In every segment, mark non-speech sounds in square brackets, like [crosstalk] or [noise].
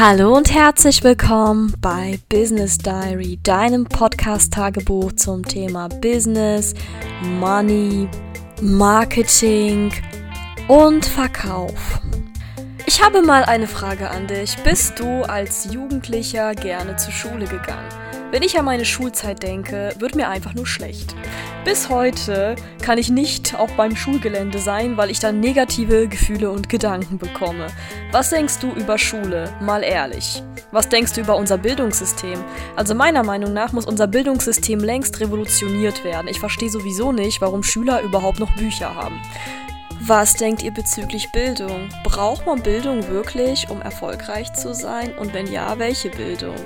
Hallo und herzlich willkommen bei Business Diary, deinem Podcast-Tagebuch zum Thema Business, Money, Marketing und Verkauf. Ich habe mal eine Frage an dich. Bist du als Jugendlicher gerne zur Schule gegangen? Wenn ich an meine Schulzeit denke, wird mir einfach nur schlecht. Bis heute kann ich nicht auch beim Schulgelände sein, weil ich dann negative Gefühle und Gedanken bekomme. Was denkst du über Schule? Mal ehrlich. Was denkst du über unser Bildungssystem? Also meiner Meinung nach muss unser Bildungssystem längst revolutioniert werden. Ich verstehe sowieso nicht, warum Schüler überhaupt noch Bücher haben. Was denkt ihr bezüglich Bildung? Braucht man Bildung wirklich, um erfolgreich zu sein? Und wenn ja, welche Bildung?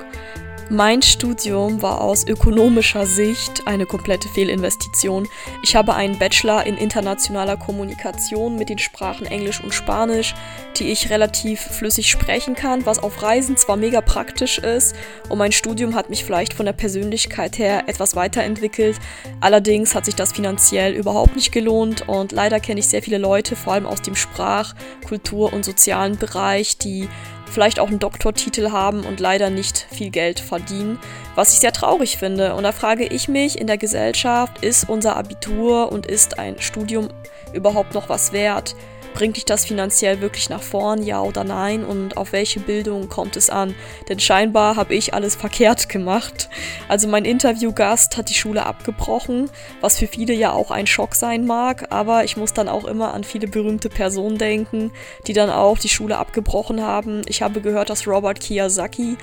Mein Studium war aus ökonomischer Sicht eine komplette Fehlinvestition. Ich habe einen Bachelor in internationaler Kommunikation mit den Sprachen Englisch und Spanisch, die ich relativ flüssig sprechen kann, was auf Reisen zwar mega praktisch ist und mein Studium hat mich vielleicht von der Persönlichkeit her etwas weiterentwickelt. Allerdings hat sich das finanziell überhaupt nicht gelohnt und leider kenne ich sehr viele Leute, vor allem aus dem Sprach-, Kultur- und sozialen Bereich, die vielleicht auch einen Doktortitel haben und leider nicht viel Geld verdienen, was ich sehr traurig finde. Und da frage ich mich in der Gesellschaft, ist unser Abitur und ist ein Studium überhaupt noch was wert? Bringt dich das finanziell wirklich nach vorn, ja oder nein? Und auf welche Bildung kommt es an? Denn scheinbar habe ich alles verkehrt [laughs] gemacht. Also mein Interviewgast hat die Schule abgebrochen, was für viele ja auch ein Schock sein mag. Aber ich muss dann auch immer an viele berühmte Personen denken, die dann auch die Schule abgebrochen haben. Ich habe gehört, dass Robert Kiyosaki,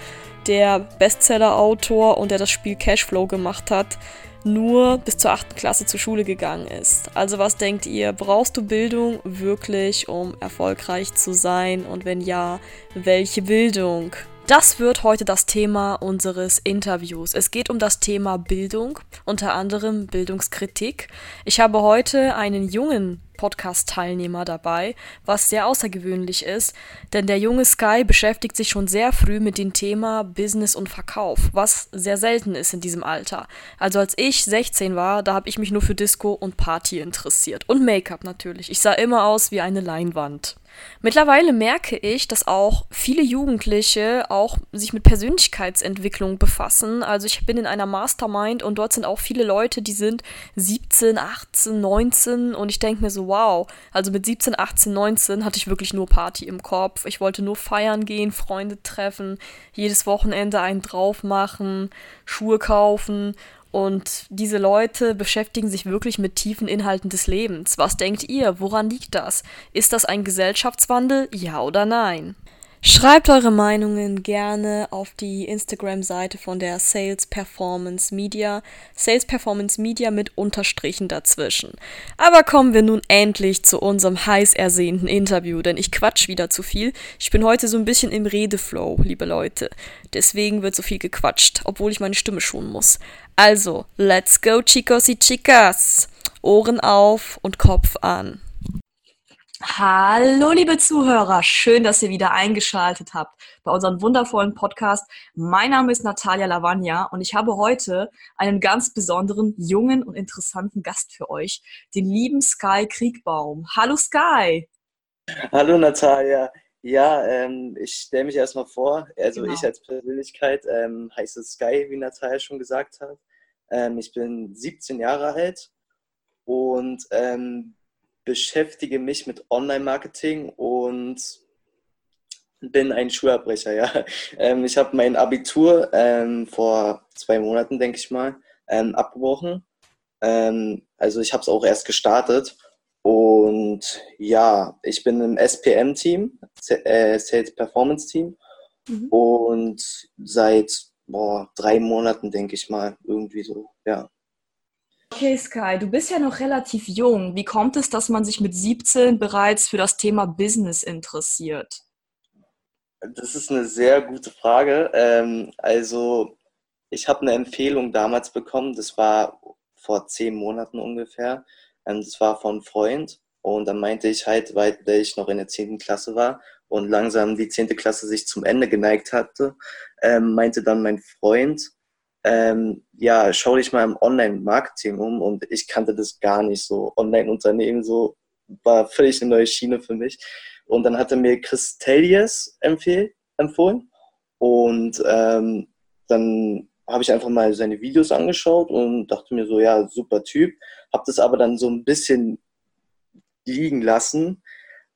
der Bestseller-Autor und der das Spiel Cashflow gemacht hat, nur bis zur 8. Klasse zur Schule gegangen ist. Also was denkt ihr? Brauchst du Bildung wirklich, um erfolgreich zu sein? Und wenn ja, welche Bildung? Das wird heute das Thema unseres Interviews. Es geht um das Thema Bildung, unter anderem Bildungskritik. Ich habe heute einen jungen Podcast-Teilnehmer dabei, was sehr außergewöhnlich ist, denn der junge Sky beschäftigt sich schon sehr früh mit dem Thema Business und Verkauf, was sehr selten ist in diesem Alter. Also als ich 16 war, da habe ich mich nur für Disco und Party interessiert und Make-up natürlich. Ich sah immer aus wie eine Leinwand. Mittlerweile merke ich, dass auch viele Jugendliche auch sich mit Persönlichkeitsentwicklung befassen. Also ich bin in einer Mastermind und dort sind auch viele Leute, die sind 17, 18, 19 und ich denke mir so, wow, also mit 17, 18, 19 hatte ich wirklich nur Party im Kopf. Ich wollte nur feiern gehen, Freunde treffen, jedes Wochenende einen drauf machen, Schuhe kaufen und diese Leute beschäftigen sich wirklich mit tiefen Inhalten des Lebens. Was denkt ihr? Woran liegt das? Ist das ein Gesellschaftswandel? Ja oder nein? Schreibt eure Meinungen gerne auf die Instagram-Seite von der Sales Performance Media. Sales Performance Media mit Unterstrichen dazwischen. Aber kommen wir nun endlich zu unserem heiß ersehnten Interview, denn ich quatsch wieder zu viel. Ich bin heute so ein bisschen im Redeflow, liebe Leute. Deswegen wird so viel gequatscht, obwohl ich meine Stimme schonen muss. Also, let's go, chicos y chicas. Ohren auf und Kopf an. Hallo, liebe Zuhörer. Schön, dass ihr wieder eingeschaltet habt bei unserem wundervollen Podcast. Mein Name ist Natalia Lavagna und ich habe heute einen ganz besonderen, jungen und interessanten Gast für euch, den lieben Sky Kriegbaum. Hallo, Sky. Hallo, Natalia. Ja, ähm, ich stelle mich erstmal vor. Also, genau. ich als Persönlichkeit ähm, heiße Sky, wie Natalia schon gesagt hat. Ähm, ich bin 17 Jahre alt und ähm, beschäftige mich mit Online-Marketing und bin ein Schulabbrecher, ja. [laughs] Ähm, ich habe mein Abitur ähm, vor zwei Monaten, denke ich mal, ähm, abgebrochen. Ähm, also ich habe es auch erst gestartet. Und ja, ich bin im SPM-Team, äh, Sales Performance Team. Mhm. Und seit boah, drei Monaten, denke ich mal, irgendwie so, ja. Okay, Sky, du bist ja noch relativ jung. Wie kommt es, dass man sich mit 17 bereits für das Thema Business interessiert? Das ist eine sehr gute Frage. Ähm, also, ich habe eine Empfehlung damals bekommen, das war vor zehn Monaten ungefähr. Ähm, das war von einem Freund. Und dann meinte ich halt, weil ich noch in der 10. Klasse war und langsam die 10. Klasse sich zum Ende geneigt hatte, ähm, meinte dann mein Freund, ähm, ja, schau dich mal im Online-Marketing um und ich kannte das gar nicht so. Online-Unternehmen so war völlig eine neue Schiene für mich. Und dann hatte mir Chris Telliers empfohlen Und ähm, dann habe ich einfach mal seine Videos angeschaut und dachte mir so, ja, super Typ. Habe das aber dann so ein bisschen liegen lassen.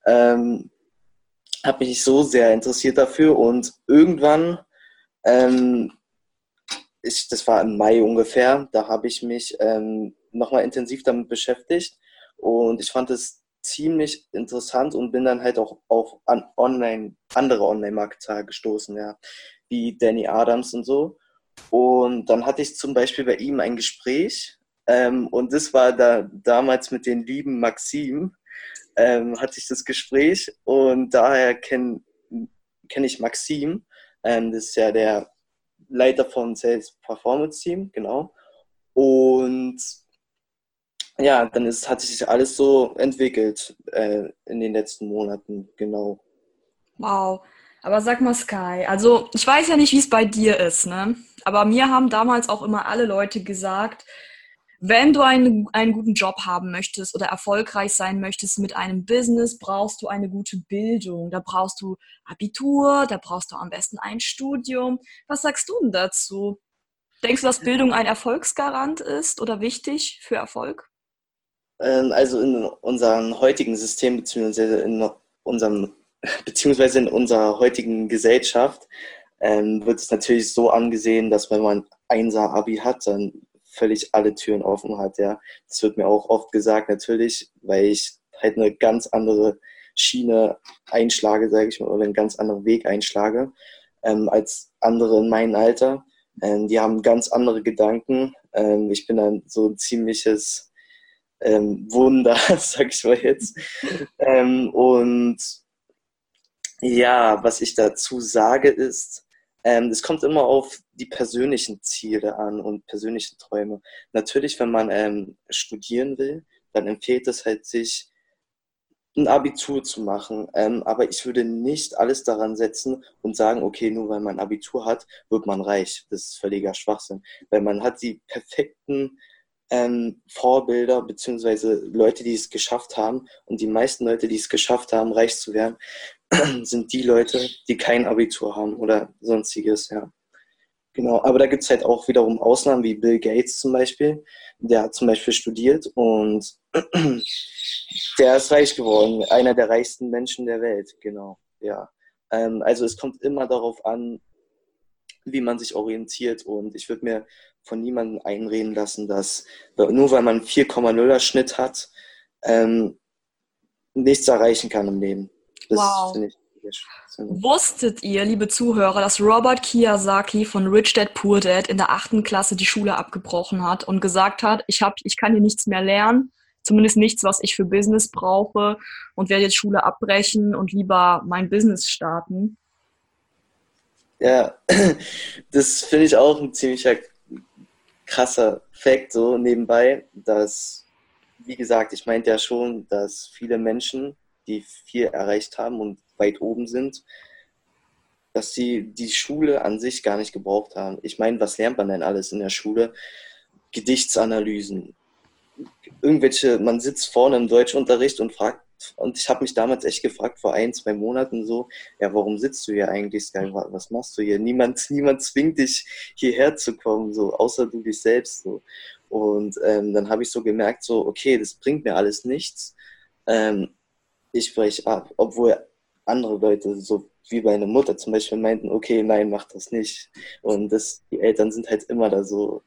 Ähm, habe mich nicht so sehr interessiert dafür und irgendwann, ähm, ich, das war im Mai ungefähr, da habe ich mich ähm, nochmal intensiv damit beschäftigt. Und ich fand es ziemlich interessant und bin dann halt auch auf an online, andere Online-Marketer gestoßen, ja, wie Danny Adams und so. Und dann hatte ich zum Beispiel bei ihm ein Gespräch ähm, und das war da damals mit den lieben Maxim, ähm, hatte ich das Gespräch. Und daher kenne kenn ich Maxim, ähm, das ist ja der Leiter von Sales Performance Team, genau. Und ja, dann ist, hat sich alles so entwickelt äh, in den letzten Monaten, genau. Wow. Aber sag mal, Sky, also ich weiß ja nicht, wie es bei dir ist, ne? Aber mir haben damals auch immer alle Leute gesagt, wenn du einen, einen guten Job haben möchtest oder erfolgreich sein möchtest mit einem Business, brauchst du eine gute Bildung. Da brauchst du Abitur, da brauchst du am besten ein Studium. Was sagst du denn dazu? Denkst du, dass Bildung ein Erfolgsgarant ist oder wichtig für Erfolg? Ähm, also in unserem heutigen System, beziehungsweise in unserem [laughs] beziehungsweise in unserer heutigen Gesellschaft ähm, wird es natürlich so angesehen, dass wenn man Einser Abi hat, dann völlig alle Türen offen hat. Ja, das wird mir auch oft gesagt, natürlich, weil ich halt eine ganz andere Schiene einschlage, sage ich mal, oder einen ganz anderen Weg einschlage ähm, als andere in meinem Alter. Ähm, die haben ganz andere Gedanken. Ähm, ich bin dann so ein ziemliches ähm, Wunder, [laughs] sag ich mal jetzt. Ähm, und ja, was ich dazu sage ist, es kommt immer auf die persönlichen Ziele an und persönlichen Träume. Natürlich, wenn man ähm, studieren will, dann empfiehlt es halt sich, ein Abitur zu machen. Ähm, aber ich würde nicht alles daran setzen und sagen, okay, nur weil man Abitur hat, wird man reich. Das ist völliger Schwachsinn. Weil man hat die perfekten ähm, Vorbilder beziehungsweise Leute, die es geschafft haben. Und die meisten Leute, die es geschafft haben, reich zu werden, [clears throat] sind die Leute, die kein Abitur haben oder sonstiges, ja. Genau, aber da gibt es halt auch wiederum Ausnahmen, wie Bill Gates zum Beispiel. Der hat zum Beispiel studiert und [clears throat] der ist reich geworden, einer der reichsten Menschen der Welt, genau, ja. Ähm, also es kommt immer darauf an, wie man sich orientiert und ich würde mir von niemandem einreden lassen, dass nur weil man 4,0er Schnitt hat, ähm, nichts erreichen kann im Leben. Das wow. ich Wusstet ihr, liebe Zuhörer, dass Robert Kiyosaki von Rich Dad Poor Dad in der achten Klasse die Schule abgebrochen hat und gesagt hat, ich, hab, ich kann hier nichts mehr lernen, zumindest nichts, was ich für Business brauche und werde jetzt Schule abbrechen und lieber mein Business starten? Ja, [clears throat] das finde ich auch ein ziemlicher krasser Fakt so nebenbei, dass, wie gesagt, ich meinte ja schon, dass viele Menschen, die viel erreicht haben und weit oben sind, dass sie die Schule an sich gar nicht gebraucht haben. Ich meine, was lernt man denn alles in der Schule? Gedichtsanalysen. Irgendwelche, man sitzt vorne im Deutschunterricht und fragt und ich habe mich damals echt gefragt, vor ein, zwei Monaten so, ja, warum sitzt du hier eigentlich? Was machst du hier? Niemand, [laughs] niemand zwingt dich, hierher zu kommen, so, außer du dich selbst. So. Und ähm, dann habe ich so gemerkt, so, okay, das bringt mir alles nichts. Ähm, ich breche ab, obwohl andere Leute, so wie meine Mutter zum Beispiel, meinten, okay, nein, mach das nicht. Und das, die Eltern sind halt immer da so,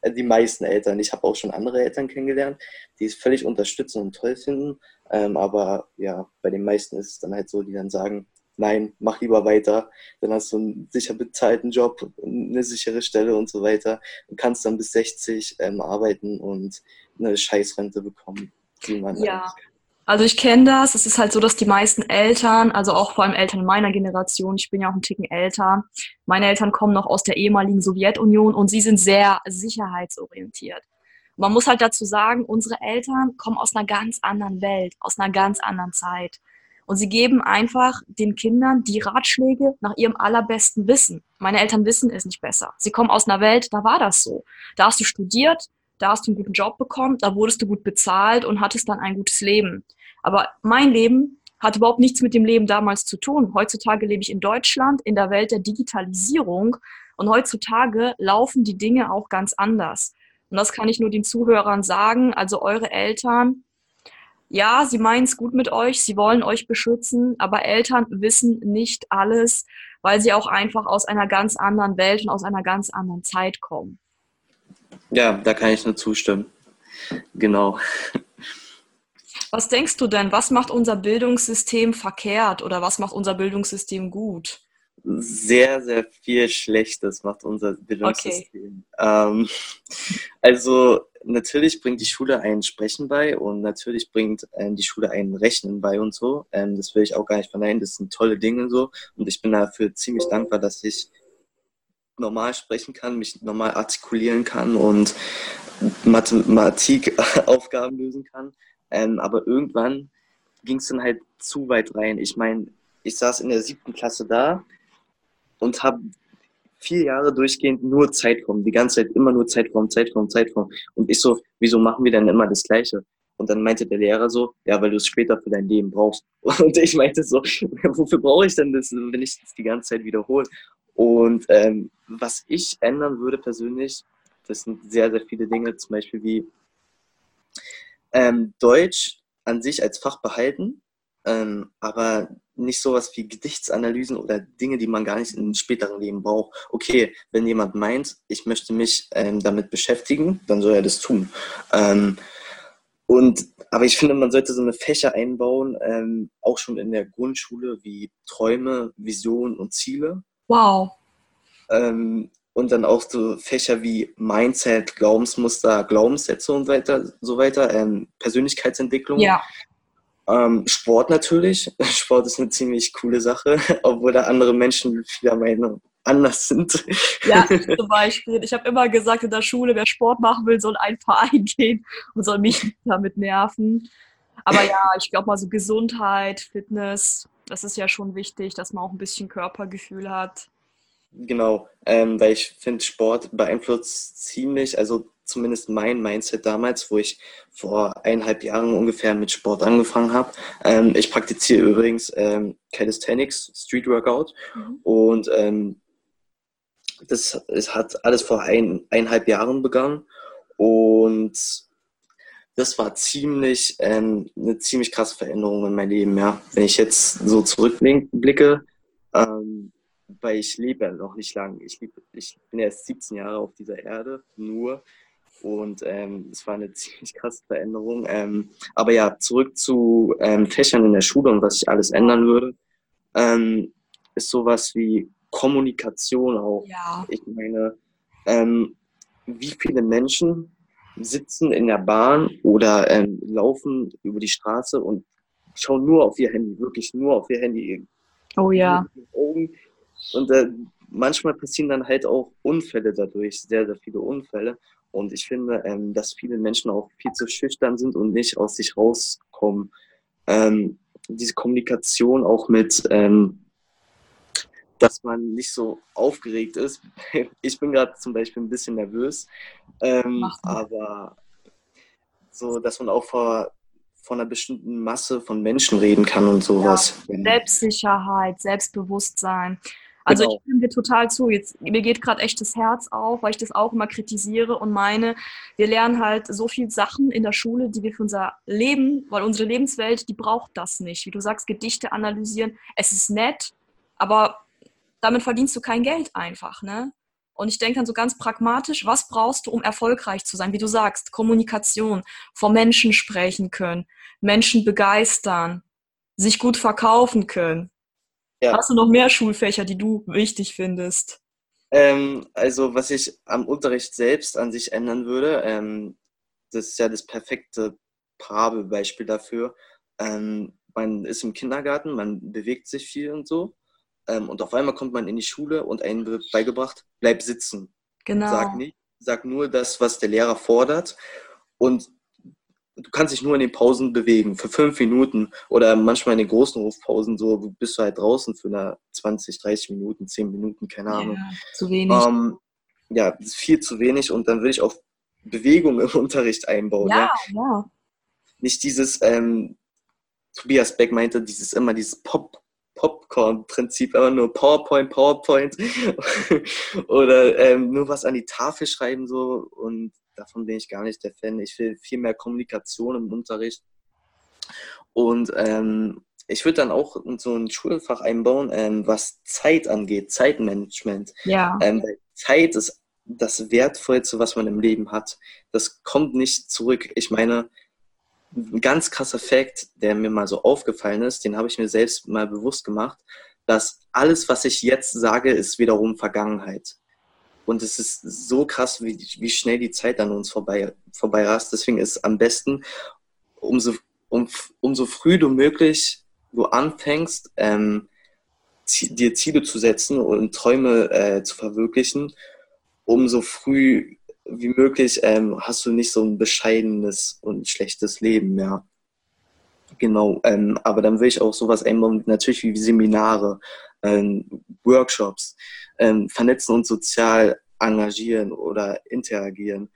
äh, die meisten Eltern. Ich habe auch schon andere Eltern kennengelernt, die es völlig unterstützen und toll finden. Ähm, aber ja, bei den meisten ist es dann halt so, die dann sagen, nein, mach lieber weiter. Dann hast du einen sicher bezahlten Job, eine sichere Stelle und so weiter. Du kannst dann bis 60 ähm, arbeiten und eine Scheißrente bekommen, die man ja. Also ich kenne das. Es ist halt so, dass die meisten Eltern, also auch vor allem Eltern meiner Generation, ich bin ja auch ein Ticken älter, meine Eltern kommen noch aus der ehemaligen Sowjetunion und sie sind sehr sicherheitsorientiert. Man muss halt dazu sagen, unsere Eltern kommen aus einer ganz anderen Welt, aus einer ganz anderen Zeit. Und sie geben einfach den Kindern die Ratschläge nach ihrem allerbesten Wissen. Meine Eltern wissen es nicht besser. Sie kommen aus einer Welt, da war das so. Da hast du studiert, da hast du einen guten Job bekommen, da wurdest du gut bezahlt und hattest dann ein gutes Leben. Aber mein Leben hat überhaupt nichts mit dem Leben damals zu tun. Heutzutage lebe ich in Deutschland, in der Welt der Digitalisierung und heutzutage laufen die Dinge auch ganz anders. Und das kann ich nur den Zuhörern sagen. Also eure Eltern, ja, sie meinen es gut mit euch, sie wollen euch beschützen, aber Eltern wissen nicht alles, weil sie auch einfach aus einer ganz anderen Welt und aus einer ganz anderen Zeit kommen. Ja, da kann ich nur zustimmen. Genau. Was denkst du denn, was macht unser Bildungssystem verkehrt oder was macht unser Bildungssystem gut? Sehr, sehr viel Schlechtes macht unser Bildungssystem. Okay. Ähm, also natürlich bringt die Schule einen Sprechen bei und natürlich bringt ähm, die Schule einen Rechnen bei und so. Ähm, das will ich auch gar nicht verneinen. Das sind tolle Dinge so und ich bin dafür ziemlich dankbar, dass ich normal sprechen kann, mich normal artikulieren kann und Mathematikaufgaben [laughs] lösen kann. Ähm, aber irgendwann ging es dann halt zu weit rein. Ich meine, ich saß in der siebten Klasse da und habe vier Jahre durchgehend nur Zeitraum, die ganze Zeit immer nur Zeitraum, Zeitraum, Zeitraum. Und ich so, wieso machen wir dann immer das Gleiche? Und dann meinte der Lehrer so, ja, weil du es später für dein Leben brauchst. [laughs] Und ich meinte so, [laughs] wofür brauche ich denn das, wenn ich das die ganze Zeit wiederhole? Und ähm, was ich ändern würde persönlich, das sind sehr, sehr viele Dinge, zum Beispiel wie ähm, Deutsch an sich als Fach behalten, ähm, aber nicht sowas wie Gedichtsanalysen oder Dinge, die man gar nicht im späteren Leben braucht. Okay, wenn jemand meint, ich möchte mich ähm, damit beschäftigen, dann soll er das tun. Ähm, und, aber ich finde, man sollte so eine Fächer einbauen, ähm, auch schon in der Grundschule, wie Träume, Visionen und Ziele. Wow. Ähm, und dann auch so Fächer wie Mindset, Glaubensmuster, Glaubenssätze und weiter, so weiter, ähm, Persönlichkeitsentwicklung. Ja. Ähm, Sport natürlich. [laughs] Sport ist eine ziemlich coole Sache, [laughs] obwohl da andere Menschen vieler Meinung anders sind. Ja, [laughs] zum Beispiel. Ich habe immer gesagt in der Schule, wer Sport machen will, soll ein Verein gehen und soll mich damit nerven. Aber ja, ich glaube mal so Gesundheit, Fitness, das ist ja schon wichtig, dass man auch ein bisschen Körpergefühl hat. Genau, ähm, weil ich finde, Sport beeinflusst ziemlich, also zumindest mein Mindset damals, wo ich vor eineinhalb Jahren ungefähr mit Sport angefangen habe. Ähm, ich praktiziere übrigens ähm, Calisthenics, Street Workout mhm. und ähm, das es hat alles vor ein, eineinhalb Jahren begangen und das war ziemlich ähm, eine ziemlich krasse Veränderung in meinem Leben, ja. Wenn ich jetzt so zurückblicke, ähm, weil ich lebe ja noch nicht lang. Ich, ich bin erst 17 Jahre auf dieser Erde, nur. Und ähm, es war eine [laughs] ziemlich krasse Veränderung. Ähm, aber ja, zurück zu ähm, Fächern in der Schule und was ich alles ändern würde, ähm, ist sowas wie Kommunikation auch. Ja. Ich meine, ähm, wie viele Menschen sitzen in der Bahn oder ähm, laufen über die Straße und schauen nur auf ihr Handy, wirklich nur auf ihr Handy. Oh ja. Und äh, manchmal passieren dann halt auch Unfälle dadurch, sehr, sehr viele Unfälle. Und ich finde, ähm, dass viele Menschen auch viel zu schüchtern sind und nicht aus sich rauskommen. Ähm, diese Kommunikation auch mit, ähm, dass man nicht so aufgeregt ist. [laughs] Ich bin gerade zum Beispiel ein bisschen nervös, ähm, aber so, dass man auch vor, vor einer bestimmten Masse von Menschen reden kann und sowas. Ja, Selbstsicherheit, Selbstbewusstsein. Also genau. ich stimme dir total zu. Jetzt, mir geht gerade echt das Herz auf, weil ich das auch immer kritisiere und meine, wir lernen halt so viel Sachen in der Schule, die wir für unser Leben, weil unsere Lebenswelt, die braucht das nicht. Wie du sagst, Gedichte analysieren, es ist nett, aber damit verdienst du kein Geld einfach, ne? Und ich denke dann so ganz pragmatisch, was brauchst du, um erfolgreich zu sein? Wie du sagst, Kommunikation, vor Menschen sprechen können, Menschen begeistern, sich gut verkaufen können. Ja. Hast du noch mehr Schulfächer, die du wichtig findest? Ähm, also was ich am Unterricht selbst an sich ändern würde, ähm, das ist ja das perfekte Parabelbeispiel dafür. Ähm, man ist im Kindergarten, man bewegt sich viel und so. Ähm, und auf einmal kommt man in die Schule und einem wird beigebracht, bleib sitzen. Genau. Sag, nicht, sag nur das, was der Lehrer fordert. Und du kannst dich nur in den Pausen bewegen, für fünf Minuten oder manchmal in den großen Rufpausen, so bist du halt draußen für eine 20, 30 Minuten, 10 Minuten, keine Ahnung. Ja, zu wenig. Ähm, ja, viel zu wenig und dann will ich auch Bewegung im [laughs] Unterricht einbauen. Ja, ja. ja. Nicht dieses, ähm, Tobias Beck meinte, dieses immer dieses Pop, Popcorn-Prinzip, immer nur PowerPoint, PowerPoint [laughs] oder ähm, nur was an die Tafel schreiben so und davon bin ich gar nicht der Fan. Ich will viel mehr Kommunikation im Unterricht und ähm, ich würde dann auch so ein Schulfach einbauen, ähm, was Zeit angeht, Zeitmanagement. Ja. Ähm, Zeit ist das Wertvollste, was man im Leben hat. Das kommt nicht zurück. Ich meine, ein ganz krasser Fakt, der mir mal so aufgefallen ist, den habe ich mir selbst mal bewusst gemacht, dass alles, was ich jetzt sage, ist wiederum Vergangenheit. Und es ist so krass, wie, wie schnell die Zeit an uns vorbei, vorbei rast. Deswegen ist es am besten, umso, um, umso früh du möglich du anfängst, ähm, dir Ziele zu setzen und Träume äh, zu verwirklichen, umso früh wie möglich ähm, hast du nicht so ein bescheidenes und schlechtes Leben mehr. Genau, ähm, aber dann will ich auch sowas einbauen, natürlich wie Seminare, ähm, Workshops, ähm, vernetzen und sozial engagieren oder interagieren.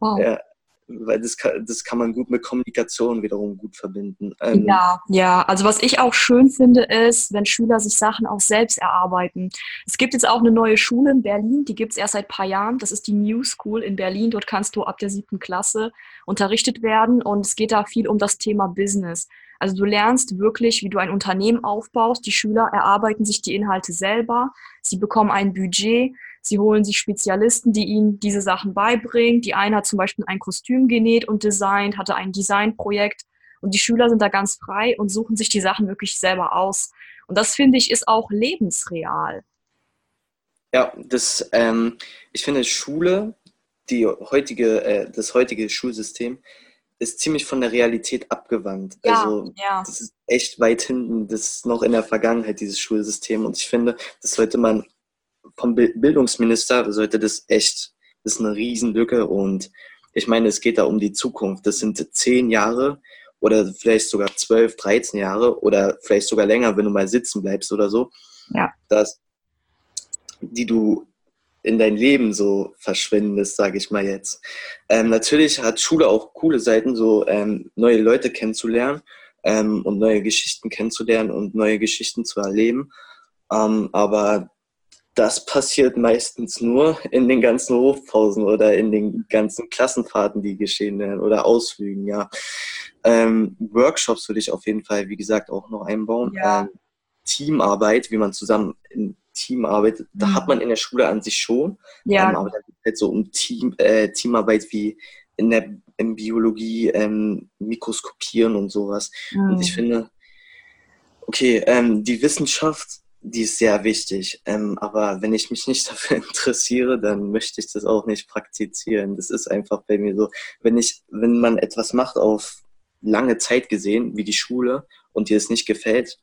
Wow. Äh, weil das kann, das kann man gut mit Kommunikation wiederum gut verbinden. Ähm ja, ja. Also was ich auch schön finde, ist, wenn Schüler sich Sachen auch selbst erarbeiten. Es gibt jetzt auch eine neue Schule in Berlin, die gibt es erst seit ein paar Jahren. Das ist die New School in Berlin. Dort kannst du ab der siebten Klasse unterrichtet werden und es geht da viel um das Thema Business. Also du lernst wirklich, wie du ein Unternehmen aufbaust. Die Schüler erarbeiten sich die Inhalte selber. Sie bekommen ein Budget. Sie holen sich Spezialisten, die ihnen diese Sachen beibringen. Die eine hat zum Beispiel ein Kostüm genäht und designt, hatte ein Designprojekt. Und die Schüler sind da ganz frei und suchen sich die Sachen wirklich selber aus. Und das finde ich ist auch lebensreal. Ja, das, ähm, ich finde Schule, die heutige, äh, das heutige Schulsystem, ist ziemlich von der Realität abgewandt. Ja, also ja. das ist echt weit hinten, das ist noch in der Vergangenheit, dieses Schulsystem. Und ich finde, das sollte man vom Bildungsminister sollte das echt, das ist eine Riesenlücke und ich meine, es geht da um die Zukunft. Das sind zehn Jahre oder vielleicht sogar zwölf, dreizehn Jahre oder vielleicht sogar länger, wenn du mal sitzen bleibst oder so. Ja. Dass, die du in dein Leben so verschwendest, sage ich mal jetzt. Ähm, natürlich hat Schule auch coole Seiten, so ähm, neue Leute kennenzulernen ähm, und neue Geschichten kennenzulernen und neue Geschichten zu erleben. Ähm, aber das passiert meistens nur in den ganzen Hofpausen oder in den ganzen Klassenfahrten, die geschehen werden oder Ausflügen, ja. Ähm, Workshops würde ich auf jeden Fall, wie gesagt, auch noch einbauen. Ja. Ähm, Teamarbeit, wie man zusammen in Team arbeitet, da mhm. hat man in der Schule an sich schon. Ja. Ähm, aber da geht es halt so um Team, äh, Teamarbeit wie in der in Biologie, ähm, Mikroskopieren und sowas. Mhm. Und ich finde, okay, ähm, die Wissenschaft die ist sehr wichtig. Ähm, aber wenn ich mich nicht [laughs] dafür interessiere, dann möchte ich das auch nicht praktizieren. Das ist einfach bei mir so. Wenn ich, wenn man etwas macht auf lange Zeit gesehen, wie die Schule, und dir es nicht gefällt,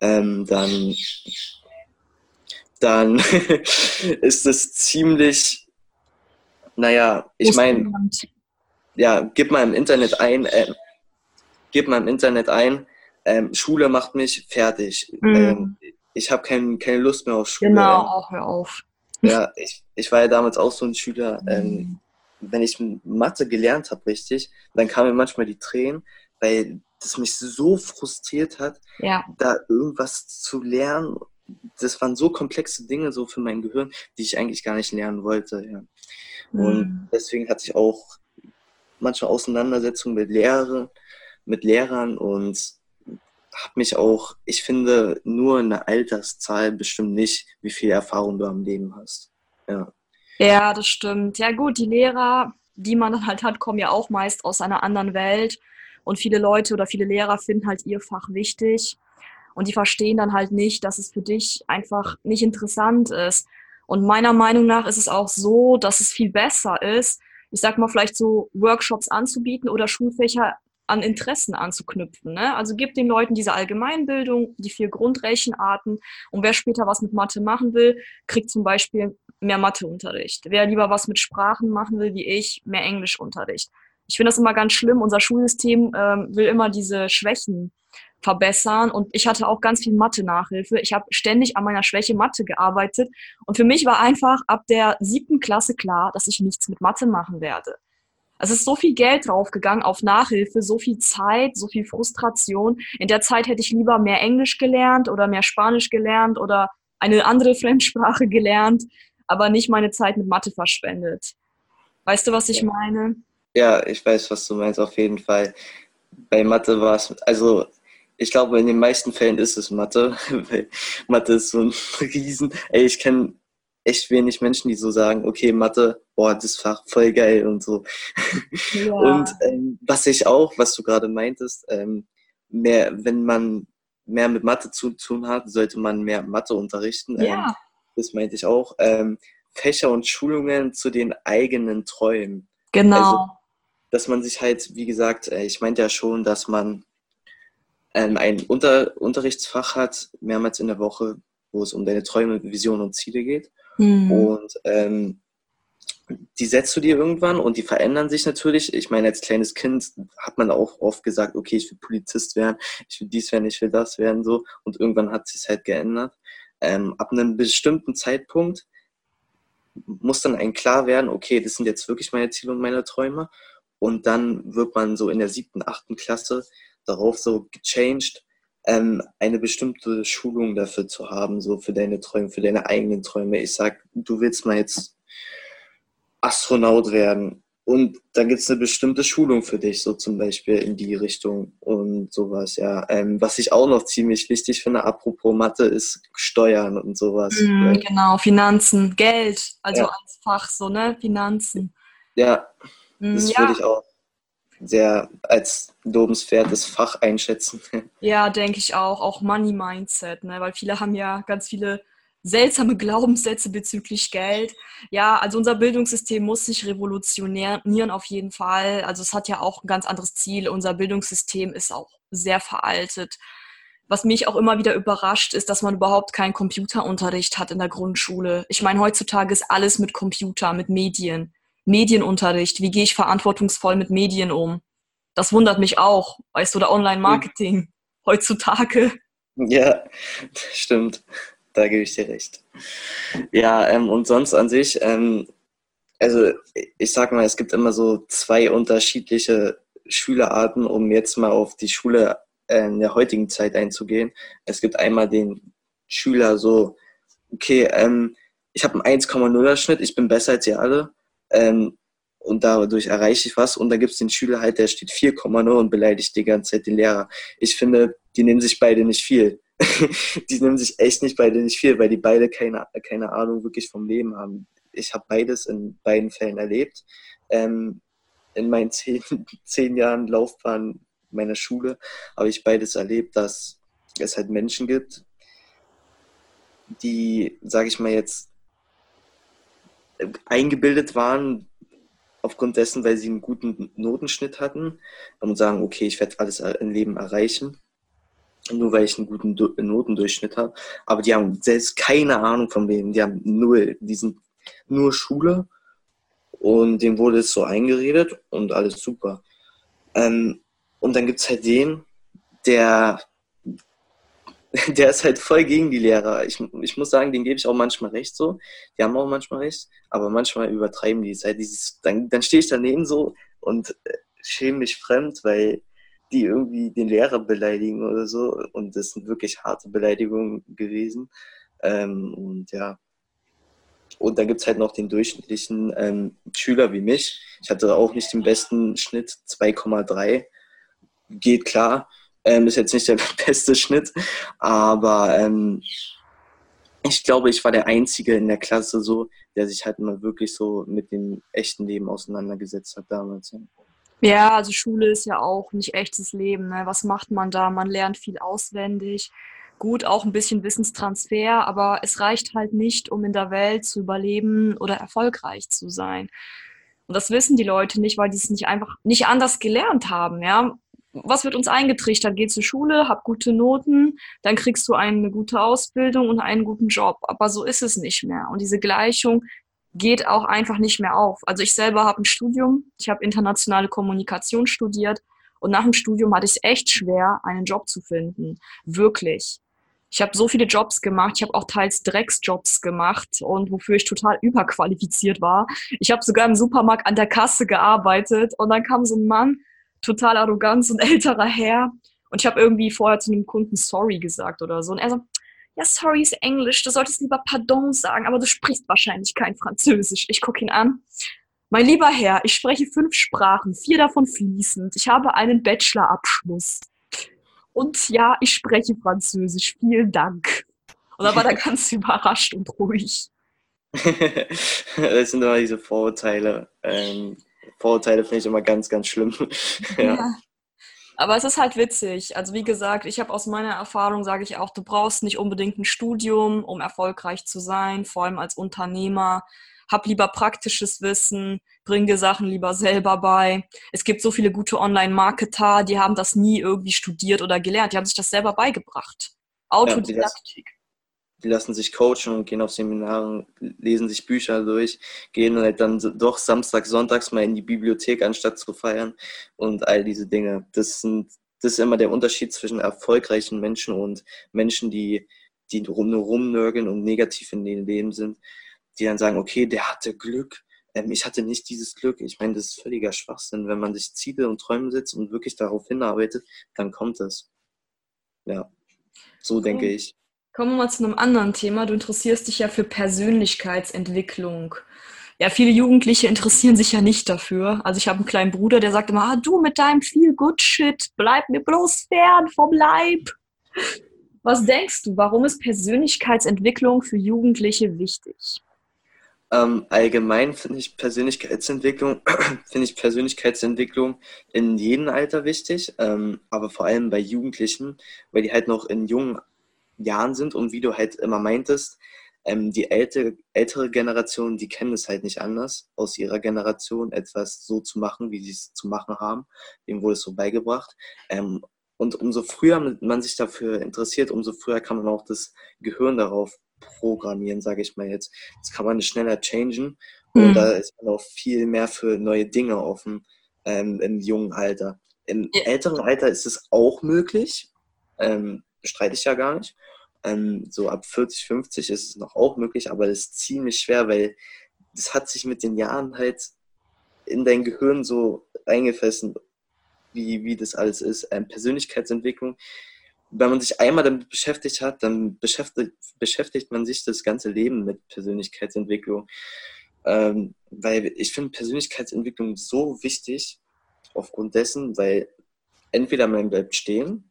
ähm, dann, dann [laughs] ist es ziemlich, naja, ich meine, ja, gib mal im Internet ein, äh, gib mal im Internet ein, ähm, Schule macht mich fertig. Mhm. Ähm, ich habe kein, keine Lust mehr auf Schule. Genau, auch hör auf. Ja, ich, ich war ja damals auch so ein Schüler. Ähm, wenn ich Mathe gelernt habe, richtig, dann kamen mir manchmal die Tränen, weil das mich so frustriert hat, ja. da irgendwas zu lernen. Das waren so komplexe Dinge so für mein Gehirn, die ich eigentlich gar nicht lernen wollte. Ja. Und mhm. deswegen hatte ich auch manchmal Auseinandersetzungen mit Lehrern, mit Lehrern und habe mich auch, ich finde, nur eine Alterszahl bestimmt nicht, wie viel Erfahrung du am Leben hast. Ja. Ja, das stimmt. Ja, gut, die Lehrer, die man dann halt hat, kommen ja auch meist aus einer anderen Welt. Und viele Leute oder viele Lehrer finden halt ihr Fach wichtig. Und die verstehen dann halt nicht, dass es für dich einfach nicht interessant ist. Und meiner Meinung nach ist es auch so, dass es viel besser ist, ich sag mal, vielleicht so Workshops anzubieten oder Schulfächer an Interessen anzuknüpfen. Ne? Also gib den Leuten diese Allgemeinbildung, die vier Grundrechenarten und wer später was mit Mathe machen will, kriegt zum Beispiel mehr Matheunterricht. Wer lieber was mit Sprachen machen will, wie ich, mehr Englischunterricht. Ich finde das immer ganz schlimm. Unser Schulsystem ähm, will immer diese Schwächen verbessern und ich hatte auch ganz viel Mathe-Nachhilfe. Ich habe ständig an meiner Schwäche Mathe gearbeitet und für mich war einfach ab der siebten Klasse klar, dass ich nichts mit Mathe machen werde. Es ist so viel Geld draufgegangen auf Nachhilfe, so viel Zeit, so viel Frustration. In der Zeit hätte ich lieber mehr Englisch gelernt oder mehr Spanisch gelernt oder eine andere [laughs] Fremdsprache gelernt, aber nicht meine Zeit mit Mathe verschwendet. Weißt du, was ich meine? Ja, ich weiß, was du meinst, auf jeden Fall. Bei Mathe war es, also ich glaube, in den meisten Fällen ist es Mathe, [laughs] weil Mathe ist so ein [laughs] Riesen. Ey, ich kenne echt wenig Menschen, die so sagen, okay, Mathe, boah, das Fach voll geil und so. Ja. [laughs] Und ähm, was ich auch, was du gerade meintest, ähm, mehr, wenn man mehr mit Mathe zu tun hat, sollte man mehr Mathe unterrichten. Ja. Ähm, das meinte ich auch. Ähm, Fächer und Schulungen zu den eigenen Träumen. Genau. Also, dass man sich halt, wie gesagt, äh, ich meinte ja schon, dass man ähm, ein Unter Unterrichtsfach hat, mehrmals in der Woche, wo es um deine Träume, Visionen und Ziele geht. Mhm. Und ähm, die setzt du dir irgendwann und die verändern sich natürlich. Ich meine, als kleines Kind hat man auch oft gesagt, okay, ich will Polizist werden, ich will dies werden, ich will das werden, so. Und irgendwann hat sich halt geändert. Ähm, ab einem bestimmten Zeitpunkt muss dann ein klar werden, okay, das sind jetzt wirklich meine Ziele und meine Träume. Und dann wird man so in der siebten, achten Klasse darauf so gechanged, ähm, eine bestimmte Schulung dafür zu haben, so für deine Träume, für deine eigenen Träume. Ich sag, du willst mal jetzt Astronaut werden. Und dann gibt es eine bestimmte Schulung für dich, so zum Beispiel in die Richtung und sowas, ja. Ähm, was ich auch noch ziemlich wichtig finde, apropos Mathe, ist Steuern und sowas. Mm, genau, Finanzen, Geld, also ja. als Fach, so, ne? Finanzen. Ja, mm, das ja. würde ich auch sehr als lobenswertes Fach einschätzen. [laughs] Ja, denke ich auch. Auch Money Mindset, ne? weil viele haben ja ganz viele seltsame Glaubenssätze bezüglich Geld. Ja, also unser Bildungssystem muss sich revolutionieren auf jeden Fall. Also es hat ja auch ein ganz anderes Ziel. Unser Bildungssystem ist auch sehr veraltet. Was mich auch immer wieder überrascht, ist, dass man überhaupt keinen Computerunterricht hat in der Grundschule. Ich meine, heutzutage ist alles mit Computer, mit Medien. Medienunterricht, wie gehe ich verantwortungsvoll mit Medien um? Das wundert mich auch, weißt du, oder Online-Marketing mhm. [laughs] heutzutage. Ja, stimmt. Da gebe ich dir recht. Ja, ähm, und sonst an sich, ähm, also ich sag mal, es gibt immer so zwei unterschiedliche Schülerarten, um jetzt mal auf die Schule äh, in der heutigen Zeit einzugehen. Es gibt einmal den Schüler so, okay, ähm, ich habe einen 1,0er Schnitt, ich bin besser als ihr alle. Ähm, und dadurch erreiche ich was. Und dann gibt es den Schüler halt, der steht 4,0 und beleidigt die ganze Zeit den Lehrer. Ich finde, die nehmen sich beide nicht viel. [laughs] die nehmen sich echt nicht beide nicht viel, weil die beide keine, keine Ahnung wirklich vom Leben haben. Ich habe beides in beiden Fällen erlebt. Ähm, in meinen [laughs] zehn, zehn Jahren Laufbahn meiner Schule habe ich beides erlebt, dass es halt Menschen gibt, die, sage ich mal jetzt, eingebildet waren, aufgrund dessen, weil sie einen guten Notenschnitt hatten und sagen, okay, ich werde alles im Leben erreichen, nur weil ich einen guten Notendurchschnitt habe. Aber die haben selbst keine Ahnung vom Leben, die haben null, die sind nur Schule und dem wurde es so eingeredet und alles super. Ähm, und dann gibt es halt den, der [laughs] der ist halt voll gegen die Lehrer. Ich, ich muss sagen, denen gebe ich auch manchmal recht so. Die haben auch manchmal recht, aber manchmal übertreiben die es halt. Dieses, dann, dann stehe ich daneben so und äh, schäme mich fremd, weil die irgendwie den Lehrer beleidigen oder so. Und das sind wirklich harte Beleidigungen gewesen. Ähm, und ja. Und dann gibt es halt noch den durchschnittlichen ähm, Schüler wie mich. Ich hatte auch nicht den besten Schnitt, 2,3. Geht klar. Ähm, ist jetzt nicht der [laughs] beste Schnitt, aber ähm, ich glaube, ich war der Einzige in der Klasse so, der sich halt mal wirklich so mit dem echten Leben auseinandergesetzt hat damals. Ja, also Schule ist ja auch nicht echtes Leben. Ne? Was macht man da? Man lernt viel auswendig. Gut, auch ein bisschen Wissenstransfer, aber es reicht halt nicht, um in der Welt zu überleben oder erfolgreich zu sein. Und das wissen die Leute nicht, weil die es nicht einfach nicht anders gelernt haben. Ja, was wird uns eingetrichtert? Geh zur Schule, hab gute Noten, dann kriegst du eine gute Ausbildung und einen guten Job. Aber so ist es nicht mehr. Und diese Gleichung geht auch einfach nicht mehr auf. Also ich selber habe ein Studium, ich habe internationale Kommunikation studiert und nach dem Studium hatte ich es echt schwer, einen Job zu finden. Wirklich. Ich habe so viele Jobs gemacht. Ich habe auch teils Drecksjobs gemacht und wofür ich total überqualifiziert war. Ich habe sogar im Supermarkt an der Kasse gearbeitet und dann kam so ein Mann, total arrogant, so ein älterer Herr. Und ich habe irgendwie vorher zu einem Kunden sorry gesagt oder so. Und er so, ja, sorry ist Englisch, du solltest lieber Pardon sagen, aber du sprichst wahrscheinlich kein Französisch. Ich gucke ihn an. Mein lieber Herr, ich spreche fünf Sprachen, vier davon fließend. Ich habe einen Bachelorabschluss. Und ja, ich spreche Französisch. Vielen Dank. Und dann war er ganz [laughs] überrascht und ruhig. [laughs] das sind immer diese Vorurteile. Ähm, Vorurteile finde ich immer ganz, ganz schlimm. [laughs] ja. ja. Aber es ist halt witzig. Also wie gesagt, ich habe aus meiner Erfahrung, sage ich auch, du brauchst nicht unbedingt ein Studium, um erfolgreich zu sein, vor allem als Unternehmer hab lieber praktisches Wissen, bring dir Sachen lieber selber bei. Es gibt so viele gute Online-Marketer, die haben das nie irgendwie studiert oder gelernt, die haben sich das selber beigebracht. Autodidaktik. Die lassen sich coachen und gehen auf Seminare, lesen sich Bücher durch, gehen halt dann doch Samstag, Sonntags mal in die Bibliothek, anstatt zu feiern und all diese Dinge. Das, sind, das ist immer der Unterschied zwischen erfolgreichen Menschen und Menschen, die, die nur rumnörgeln und negativ in ihrem Leben sind die dann sagen, okay, der hatte Glück, ähm, ich hatte nicht dieses Glück. Ich meine, das ist völliger Schwachsinn. Wenn man sich Ziele und Träume setzt und wirklich darauf hinarbeitet, dann kommt es. Ja, so okay. denke ich. Kommen wir mal zu einem anderen Thema. Du interessierst dich ja für Persönlichkeitsentwicklung. Ja, viele Jugendliche interessieren sich ja nicht dafür. Also ich habe einen kleinen Bruder, der sagt immer, ah, du mit deinem viel Good Shit, bleib mir bloß fern vom Leib. Was denkst du, warum ist Persönlichkeitsentwicklung für Jugendliche wichtig? Ähm, allgemein finde ich Persönlichkeitsentwicklung, [clears throat] finde ich Persönlichkeitsentwicklung in jedem Alter wichtig, ähm, aber vor allem bei Jugendlichen, weil die halt noch in jungen Jahren sind und wie du halt immer meintest, ähm, die ältere, ältere Generation, die kennen es halt nicht anders, aus ihrer Generation etwas so zu machen, wie sie es zu machen haben. Dem wurde es so beigebracht. Ähm, und umso früher man sich dafür interessiert, umso früher kann man auch das Gehirn darauf programmieren, sage ich mal jetzt. Das kann man schneller changen und mhm. da ist man auch viel mehr für neue Dinge offen ähm, im jungen Alter. Im ja. älteren Alter ist es auch möglich, ähm, streite ich ja gar nicht. Ähm, so ab 40, 50 ist es noch auch möglich, aber es ist ziemlich schwer, weil das hat sich mit den Jahren halt in dein Gehirn so eingefressen, wie, wie das alles ist. Ähm, Persönlichkeitsentwicklung wenn man sich einmal damit beschäftigt hat, dann beschäftigt, beschäftigt man sich das ganze Leben mit Persönlichkeitsentwicklung. Ähm, weil ich finde Persönlichkeitsentwicklung so wichtig, aufgrund dessen, weil entweder man bleibt stehen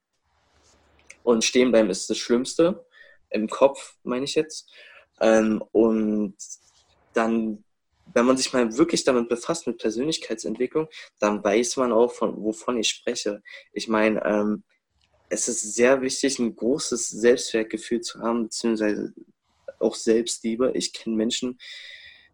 und stehen bleiben ist das Schlimmste, im Kopf meine ich jetzt. Ähm, und dann, wenn man sich mal wirklich damit befasst, mit Persönlichkeitsentwicklung, dann weiß man auch, von, wovon ich spreche. Ich meine, ähm, es ist sehr wichtig, ein großes Selbstwertgefühl zu haben, beziehungsweise auch Selbstliebe. Ich kenne Menschen,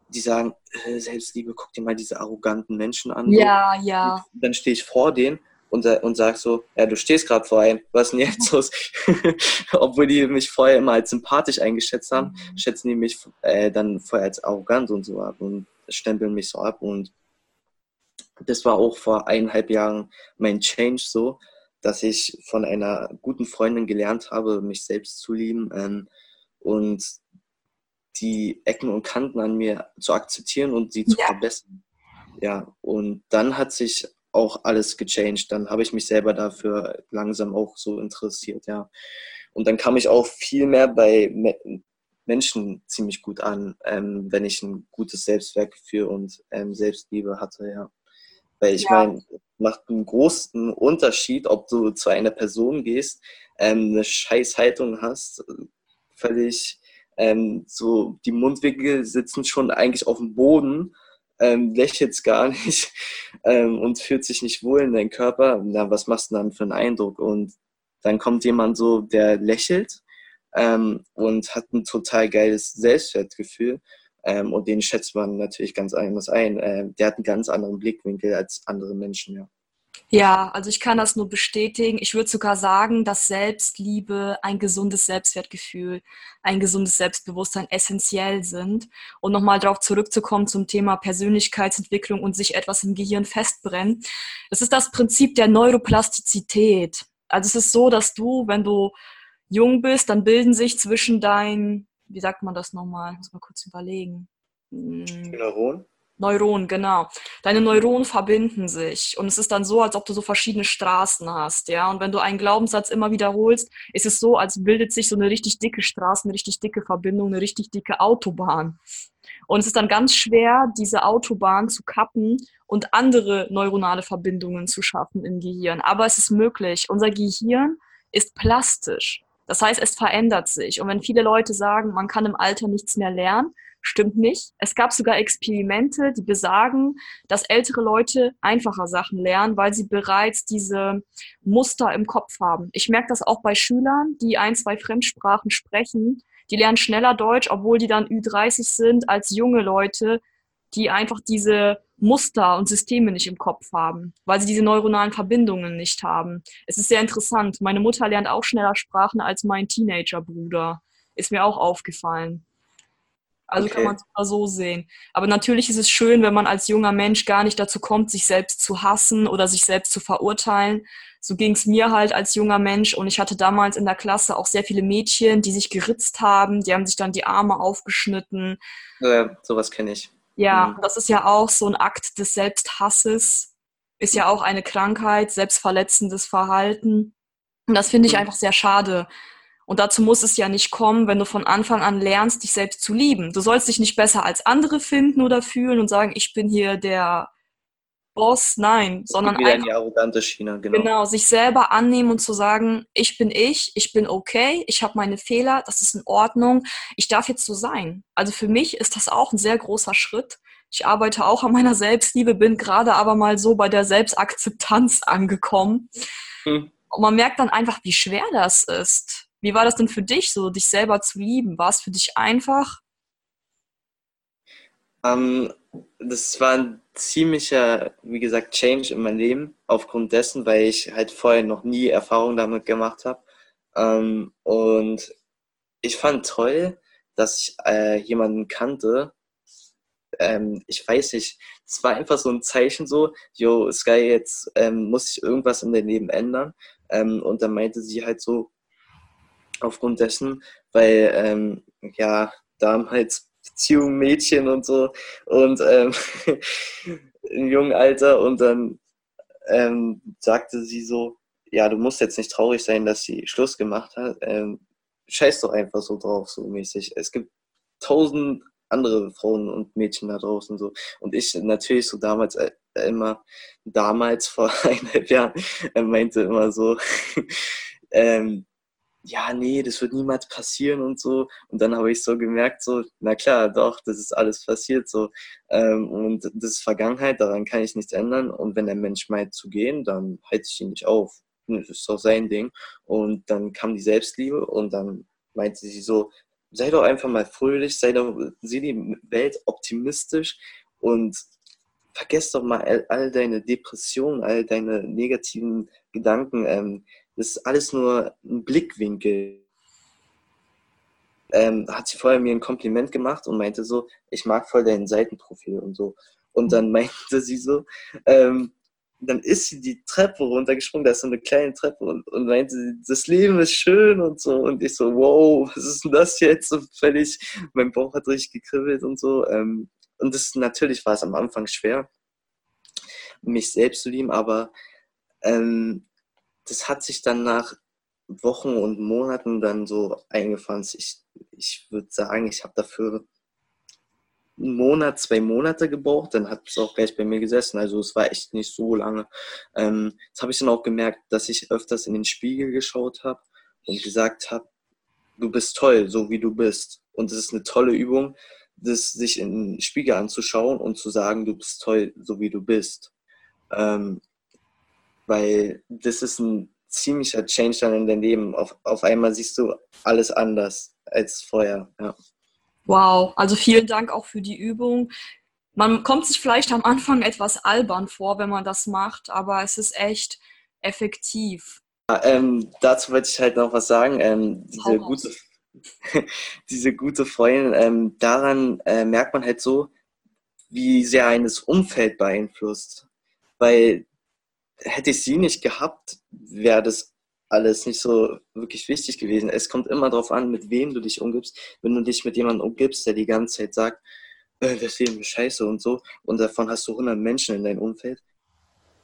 die sagen, äh, Selbstliebe, guck dir mal diese arroganten Menschen an. Ja, so. ja. Dann stehe ich vor denen und, und sag so, ja, du stehst gerade vor einem, was ist denn jetzt los? [laughs] Obwohl die mich vorher immer als sympathisch eingeschätzt haben, mhm. schätzen die mich äh, dann vorher als arrogant und so ab und stempeln mich so ab. Und das war auch vor eineinhalb Jahren mein Change so, dass ich von einer guten Freundin gelernt habe, mich selbst zu lieben ähm, und die Ecken und Kanten an mir zu akzeptieren und sie zu ja. verbessern. Ja, und dann hat sich auch alles gechanged. Dann habe ich mich selber dafür langsam auch so interessiert, ja. Und dann kam ich auch viel mehr bei Menschen ziemlich gut an, ähm, wenn ich ein gutes Selbstwertgefühl und ähm, Selbstliebe hatte, ja. Weil ich ja. meine, macht einen großen Unterschied, ob du zu einer Person gehst, ähm, eine scheiß Haltung hast, völlig ähm, so, die Mundwinkel sitzen schon eigentlich auf dem Boden, ähm, lächelt gar nicht [laughs] ähm, und fühlt sich nicht wohl in deinem Körper. Na, was machst du dann für einen Eindruck? Und dann kommt jemand so, der lächelt ähm, und hat ein total geiles Selbstwertgefühl ähm, und den schätzt man natürlich ganz anders ein. Ähm, der hat einen ganz anderen Blickwinkel als andere Menschen, ja. Ja, also ich kann das nur bestätigen. Ich würde sogar sagen, dass Selbstliebe, ein gesundes Selbstwertgefühl, ein gesundes Selbstbewusstsein essentiell sind. Und nochmal darauf zurückzukommen zum Thema Persönlichkeitsentwicklung und sich etwas im Gehirn festbrennen. Das ist das Prinzip der Neuroplastizität. Also es ist so, dass du, wenn du jung bist, dann bilden sich zwischen deinen, wie sagt man das nochmal? Muss mal kurz überlegen. Neuronen? Neuronen, genau. Deine Neuronen verbinden sich und es ist dann so, als ob du so verschiedene Straßen hast, ja. Und wenn du einen Glaubenssatz immer wiederholst, ist es so, als bildet sich so eine richtig dicke Straße, eine richtig dicke Verbindung, eine richtig dicke Autobahn. Und es ist dann ganz schwer, diese Autobahn zu kappen und andere neuronale Verbindungen zu schaffen im Gehirn. Aber es ist möglich. Unser Gehirn ist plastisch. Das heißt, es verändert sich. Und wenn viele Leute sagen, man kann im Alter nichts mehr lernen, Stimmt nicht. Es gab sogar Experimente, die besagen, dass ältere Leute einfacher Sachen lernen, weil sie bereits diese Muster im Kopf haben. Ich merke das auch bei Schülern, die ein, zwei Fremdsprachen sprechen. Die lernen schneller Deutsch, obwohl die dann Ü30 sind, als junge Leute, die einfach diese Muster und Systeme nicht im Kopf haben, weil sie diese neuronalen Verbindungen nicht haben. Es ist sehr interessant. Meine Mutter lernt auch schneller Sprachen als mein Teenagerbruder. Ist mir auch aufgefallen. Also okay. kann man es so sehen. Aber natürlich ist es schön, wenn man als junger Mensch gar nicht dazu kommt, sich selbst zu hassen oder sich selbst zu verurteilen. So ging es mir halt als junger Mensch und ich hatte damals in der Klasse auch sehr viele Mädchen, die sich geritzt haben, die haben sich dann die Arme aufgeschnitten. Ja, sowas kenne ich. Ja, mhm. das ist ja auch so ein Akt des Selbsthasses, ist ja auch eine Krankheit, selbstverletzendes Verhalten. Und das finde ich mhm. einfach sehr schade. Und dazu muss es ja nicht kommen, wenn du von Anfang an lernst, dich selbst zu lieben. Du sollst dich nicht besser als andere finden oder fühlen und sagen, ich bin hier der Boss. Nein, sondern wieder einfach, in die arrogante Schiene, genau. Genau, sich selber annehmen und zu sagen, ich bin ich, ich bin okay, ich habe meine Fehler, das ist in Ordnung, ich darf jetzt so sein. Also für mich ist das auch ein sehr großer Schritt. Ich arbeite auch an meiner Selbstliebe, bin gerade aber mal so bei der Selbstakzeptanz angekommen. Hm. Und man merkt dann einfach, wie schwer das ist wie war das denn für dich, so dich selber zu lieben? War es für dich einfach? Um, ähm, das war ein ziemlicher, wie gesagt, Change in meinem Leben, aufgrund dessen, weil ich halt vorher noch nie Erfahrung damit gemacht habe. Um, ähm, und ich fand toll, dass ich äh, jemanden kannte. Ähm, ich weiß nicht, es war einfach so ein Zeichen so, yo, Sky, jetzt ähm, muss sich irgendwas in deinem Leben ändern. Ähm, und dann meinte sie halt so, aufgrund dessen, weil ähm, ja damals Beziehung, Mädchen und so und ähm, [laughs] im jungen Alter und dann ähm, sagte sie so, ja, du musst jetzt nicht traurig sein, dass sie Schluss gemacht hat. Ähm, scheiß doch einfach so drauf, so mäßig. Es gibt tausend andere Frauen und Mädchen da draußen so. Und ich natürlich so damals äh, immer, damals vor [laughs] eineinhalb Jahren, äh, meinte immer so, [laughs] ähm, ja, nee, das wird niemals passieren und so. Und dann habe ich so gemerkt, so, na klar, doch, das ist alles passiert so. Ähm, und das ist Vergangenheit, daran kann ich nichts ändern. Und wenn der Mensch meint zu gehen, dann halte ich ihn nicht auf. Das ist doch sein Ding. Und dann kam die Selbstliebe und dann meinte sie so, sei doch einfach mal fröhlich, sei doch, sieh die Welt optimistisch und vergiss doch mal all, all deine Depressionen, all deine negativen Gedanken. Ähm, das ist alles nur ein Blickwinkel. Ähm, hat sie vorher mir ein Kompliment gemacht und meinte so, ich mag voll dein Seitenprofil und so. Und dann meinte sie so, ähm, dann ist sie die Treppe runtergesprungen, da ist so eine kleine Treppe und, und meinte, das Leben ist schön und so. Und ich so, wow, was ist denn das jetzt? Und völlig, mein Bauch hat richtig gekribbelt und so. Ähm, und das natürlich war es am Anfang schwer, mich selbst zu lieben, aber ähm, das hat sich dann nach Wochen und Monaten dann so eingefahren. Ich, ich würde sagen, ich habe dafür einen Monat, zwei Monate gebraucht, dann hat es auch gleich bei mir gesessen. Also es war echt nicht so lange. Ähm, das habe ich dann auch gemerkt, dass ich öfters in den Spiegel geschaut habe und gesagt habe, du bist toll, so wie du bist. Und es ist eine tolle Übung, das sich in den Spiegel anzuschauen und zu sagen, du bist toll, so wie du bist. Ähm, weil das ist ein ziemlicher Change dann in deinem Leben. Auf, auf einmal siehst du alles anders als vorher. Ja. Wow, also vielen Dank auch für die Übung. Man kommt sich vielleicht am Anfang etwas albern vor, wenn man das macht, aber es ist echt effektiv. Ja, ähm, dazu wollte ich halt noch was sagen. Ähm, diese, gute, [laughs] diese gute Freundin, ähm, daran äh, merkt man halt so, wie sehr eines Umfeld beeinflusst. Weil hätte ich sie nicht gehabt, wäre das alles nicht so wirklich wichtig gewesen. Es kommt immer darauf an, mit wem du dich umgibst. Wenn du dich mit jemandem umgibst, der die ganze Zeit sagt, äh, das Leben ist scheiße und so, und davon hast du 100 Menschen in deinem Umfeld,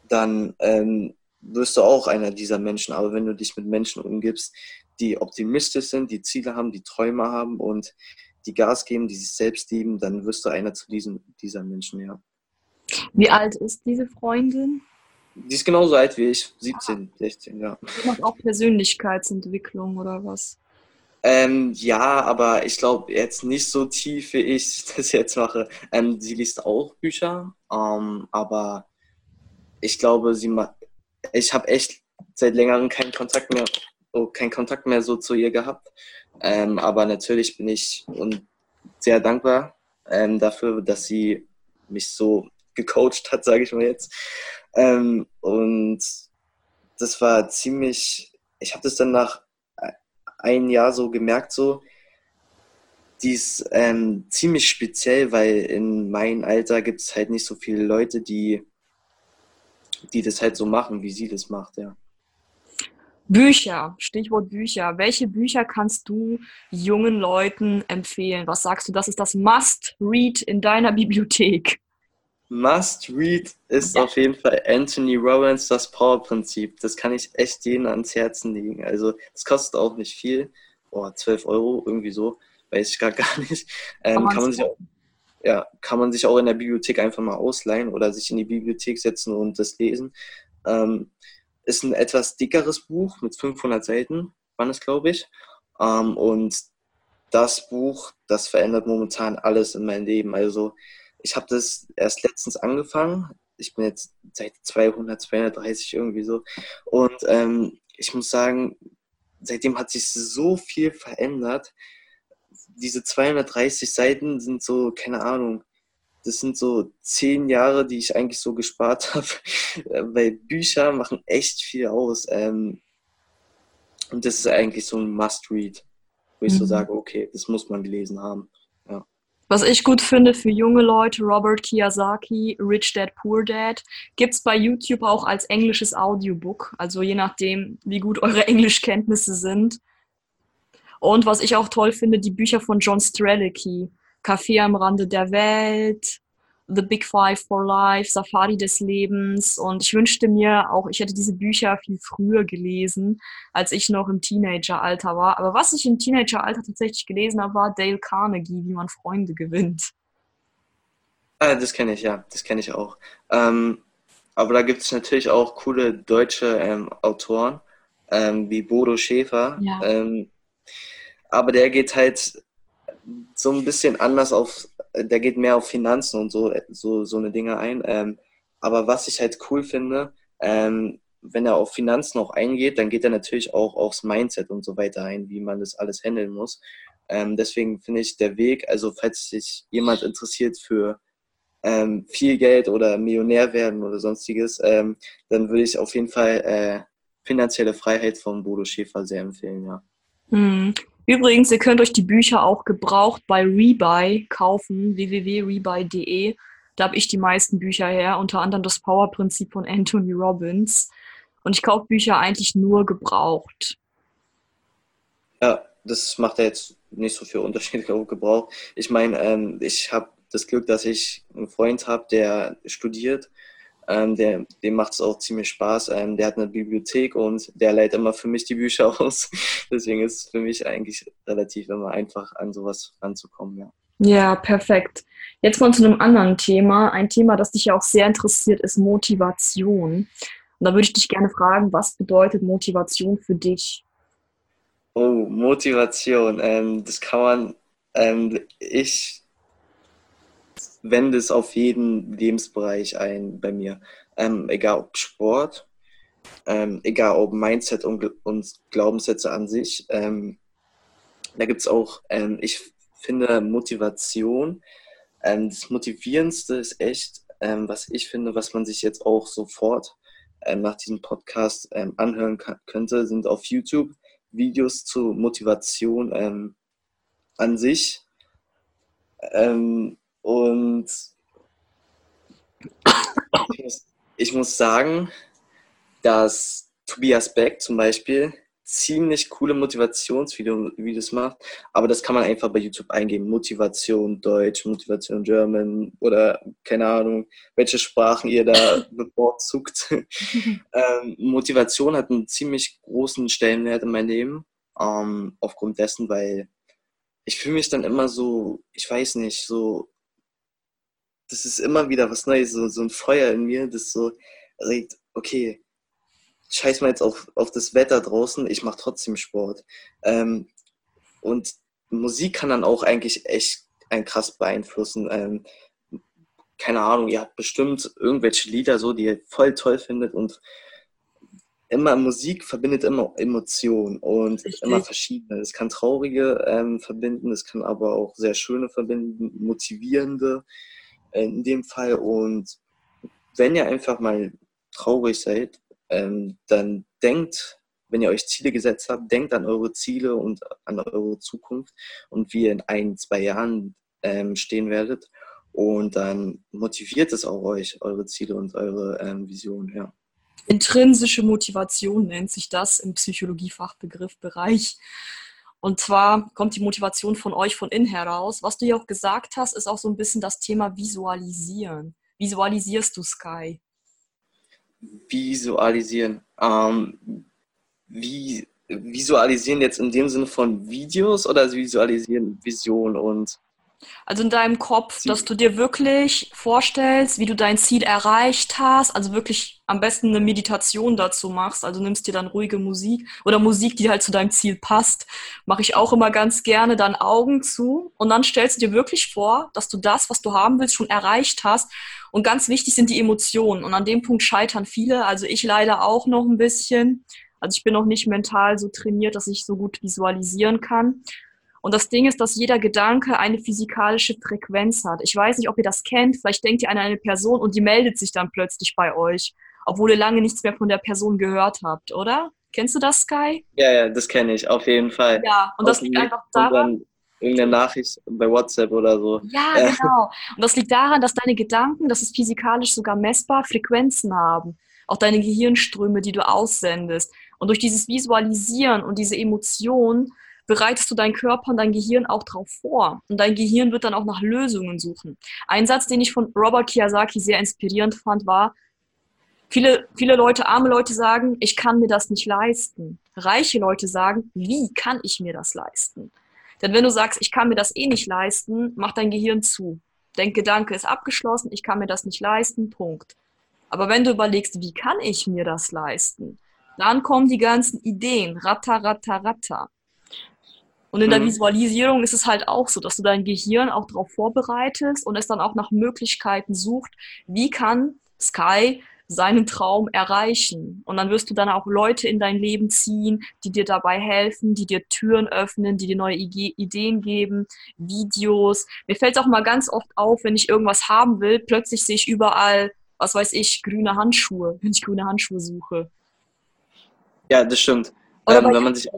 dann ähm, wirst du auch einer dieser Menschen. Aber wenn du dich mit Menschen umgibst, die optimistisch sind, die Ziele haben, die Träume haben und die Gas geben, die sich selbst lieben, dann wirst du einer zu diesen, dieser Menschen, ja. Wie alt ist diese Freundin? Die ist genauso alt wie ich, 17, 16, ja. Auch Persönlichkeitsentwicklung oder was? Ähm, ja, aber ich glaube jetzt nicht so tief, wie ich [laughs] das jetzt mache. Ähm, sie liest auch Bücher, ähm, aber ich glaube, sie. Ich habe echt seit längerem keinen Kontakt mehr, oh, keinen Kontakt mehr so zu ihr gehabt. Ähm, aber natürlich bin ich und sehr dankbar ähm, dafür, dass sie mich so gecoacht hat, sage ich mal jetzt. Ähm, und das war ziemlich, ich habe das dann nach ein Jahr so gemerkt, so, die ist ähm, ziemlich speziell, weil in meinem Alter gibt es halt nicht so viele Leute, die, die das halt so machen, wie sie das macht, ja. Bücher, Stichwort Bücher. Welche Bücher kannst du jungen Leuten empfehlen? Was sagst du, das ist das Must-Read in deiner [laughs] Bibliothek? Must-Read ist ja. auf jeden Fall Anthony Robbins, das Power-Prinzip. Das kann ich echt jedem ans Herzen legen. Also, es kostet auch nicht viel. Oh, 12 Euro, irgendwie so. Weiß ich gar, [laughs] gar nicht. Ähm, kann, man sich auch, ja, kann man sich auch in der Bibliothek einfach mal ausleihen oder sich in die Bibliothek setzen und das lesen. Ähm, ist ein etwas dickeres Buch mit 500 Seiten, waren es, glaube ich. Ähm, und das Buch, das verändert momentan alles in meinem Leben. Also ich habe das erst letztens angefangen. Ich bin jetzt seit 200, 230 irgendwie so. Und ähm, ich muss sagen, seitdem hat sich so viel verändert. Diese 230 Seiten sind so, keine Ahnung, das sind so zehn Jahre, die ich eigentlich so gespart [laughs] habe, weil Bücher machen echt viel aus. Ähm, und das ist eigentlich so ein Must-Read, wo ich mhm. so sage, okay, das muss man gelesen haben. Was ich gut finde für junge Leute, Robert Kiyosaki, Rich Dad, Poor Dad, gibt es bei YouTube auch als englisches Audiobook. Also je nachdem, wie gut eure [laughs] Englischkenntnisse sind. Und was ich auch toll finde, die Bücher von John Strelicky. Café am Rande der Welt, The Big Five for Life, Safari des Lebens. Und ich wünschte mir auch, ich hätte diese Bücher viel früher gelesen, als ich noch im Teenageralter war. Aber was ich im Teenageralter tatsächlich gelesen habe, war Dale Carnegie, wie man Freunde gewinnt. Ah, das kenne ich, ja. Das kenne ich auch. Ähm, aber da gibt es natürlich auch coole deutsche ähm, Autoren, ähm, wie Bodo Schäfer. Ja. Ähm, aber der geht halt so ein bisschen anders auf, der geht mehr auf Finanzen und so, so, so eine Dinge ein. Ähm, aber was ich halt cool finde, ähm, wenn er auf Finanzen auch eingeht, dann geht er natürlich auch aufs Mindset und so weiter ein, wie man das alles handeln muss. Ähm, deswegen finde ich der Weg, also falls sich jemand interessiert für ähm, viel Geld oder Millionär werden oder sonstiges, ähm, dann würde ich auf jeden Fall äh, finanzielle Freiheit von Bodo Schäfer sehr empfehlen, ja. Hm. Übrigens, ihr könnt euch die Bücher auch gebraucht bei Rebuy kaufen, www.rebuy.de. Da habe ich die meisten Bücher her, unter anderem das Power-Prinzip von Anthony Robbins. Und ich kaufe Bücher eigentlich nur gebraucht. Ja, das macht ja jetzt nicht so viel Unterschied, [laughs] Gebrauch. Ich meine, ähm, ich habe das Glück, dass ich einen Freund habe, der studiert ähm, der, dem macht es auch ziemlich Spaß. Ähm, der hat eine Bibliothek und der leiht immer für mich die Bücher [laughs] aus. Deswegen ist es für mich eigentlich relativ immer einfach, an sowas ranzukommen. Ja. Ja, perfekt. Jetzt mal zu einem anderen Thema. Ein Thema, das dich ja auch sehr interessiert, ist Motivation. Und da würde ich dich gerne fragen, was bedeutet Motivation für dich? Oh, Motivation. Ähm, das kann man, ähm, ich wende es auf jeden Lebensbereich ein bei mir. Ähm, egal ob Sport, ähm, egal ob Mindset und, und Glaubenssätze an sich. Ähm, da gibt es auch, ähm, ich finde, Motivation. Ähm, das Motivierendste ist echt, ähm, was ich finde, was man sich jetzt auch sofort nach diesem Podcast anhören könnte, sind auf YouTube Videos zu Motivation an sich. Ähm, und ich muss, ich muss sagen, dass Tobias Beck zum Beispiel ziemlich coole Motivationsvideos macht, aber das kann man einfach bei YouTube eingeben. Motivation Deutsch, Motivation German oder keine Ahnung, welche Sprachen ihr da [laughs] bevorzugt. [laughs] ähm, Motivation hat einen ziemlich großen Stellenwert in meinem Leben, ähm, aufgrund dessen, weil ich fühle mich dann immer so, ich weiß nicht, so, das ist immer wieder was Neues, so, so ein Feuer in mir, das so regt, okay, scheiß mal jetzt auf, auf das Wetter draußen, ich mache trotzdem Sport. Ähm, und Musik kann dann auch eigentlich echt ein krass beeinflussen. Ähm, keine Ahnung, ihr habt bestimmt irgendwelche Lieder so, die ihr voll toll findet und immer Musik verbindet immer Emotionen und Richtig. immer verschiedene. Es kann traurige ähm, verbinden, es kann aber auch sehr schöne verbinden, motivierende in dem Fall. Und wenn ihr einfach mal traurig seid, ähm, dann denkt, wenn ihr euch Ziele gesetzt habt, denkt an eure Ziele und an eure Zukunft und wie ihr in ein, zwei Jahren ähm, stehen werdet. Und dann motiviert es auch euch, eure Ziele und eure ähm, Vision, ja. Intrinsische Motivation nennt sich das im Psychologiefachbegriffbereich. Und zwar kommt die Motivation von euch von innen heraus. Was du ja auch gesagt hast, ist auch so ein bisschen das Thema Visualisieren. Visualisierst du Sky? visualisieren. Ähm, wie visualisieren jetzt in dem Sinne von Videos oder visualisieren Vision und also in deinem Kopf, Ziel. dass du dir wirklich vorstellst, wie du dein Ziel erreicht hast, also wirklich am besten eine Meditation dazu machst, also nimmst dir dann ruhige Musik oder Musik, die halt zu deinem Ziel passt, mache ich auch immer ganz gerne, dann Augen zu und dann stellst du dir wirklich vor, dass du das, was du haben willst, schon erreicht hast und ganz wichtig sind die Emotionen und an dem Punkt scheitern viele, also ich leider auch noch ein bisschen, also ich bin noch nicht mental so trainiert, dass ich so gut visualisieren kann. Und das Ding ist, dass jeder Gedanke eine physikalische Frequenz hat. Ich weiß nicht, ob ihr das kennt. Vielleicht denkt ihr an eine Person und die meldet sich dann plötzlich bei euch, obwohl ihr lange nichts mehr von der Person gehört habt, oder? Kennst du das, Sky? Ja, ja, das kenne ich, auf jeden Fall. Ja, und das liegt einfach daran. Irgendeine Nachricht bei WhatsApp oder so. Ja, genau. Und das liegt daran, dass deine Gedanken, das ist physikalisch sogar messbar, Frequenzen haben. Auch deine Gehirnströme, die du aussendest. Und durch dieses Visualisieren und diese Emotionen bereitest du deinen Körper und dein Gehirn auch darauf vor. Und dein Gehirn wird dann auch nach Lösungen suchen. Ein Satz, den ich von Robert Kiyosaki sehr inspirierend fand, war, viele, viele Leute, arme Leute sagen, ich kann mir das nicht leisten. Reiche Leute sagen, wie kann ich mir das leisten? Denn wenn du sagst, ich kann mir das eh nicht leisten, macht dein Gehirn zu. Dein Gedanke ist abgeschlossen, ich kann mir das nicht leisten, Punkt. Aber wenn du überlegst, wie kann ich mir das leisten, dann kommen die ganzen Ideen, ratter, ratter, ratter. Und in mhm. der Visualisierung ist es halt auch so, dass du dein Gehirn auch darauf vorbereitest und es dann auch nach Möglichkeiten sucht, wie kann Sky seinen Traum erreichen. Und dann wirst du dann auch Leute in dein Leben ziehen, die dir dabei helfen, die dir Türen öffnen, die dir neue Ideen geben, Videos. Mir fällt es auch mal ganz oft auf, wenn ich irgendwas haben will, plötzlich sehe ich überall, was weiß ich, grüne Handschuhe, wenn ich grüne Handschuhe suche. Ja, das stimmt. Ähm, wenn man sich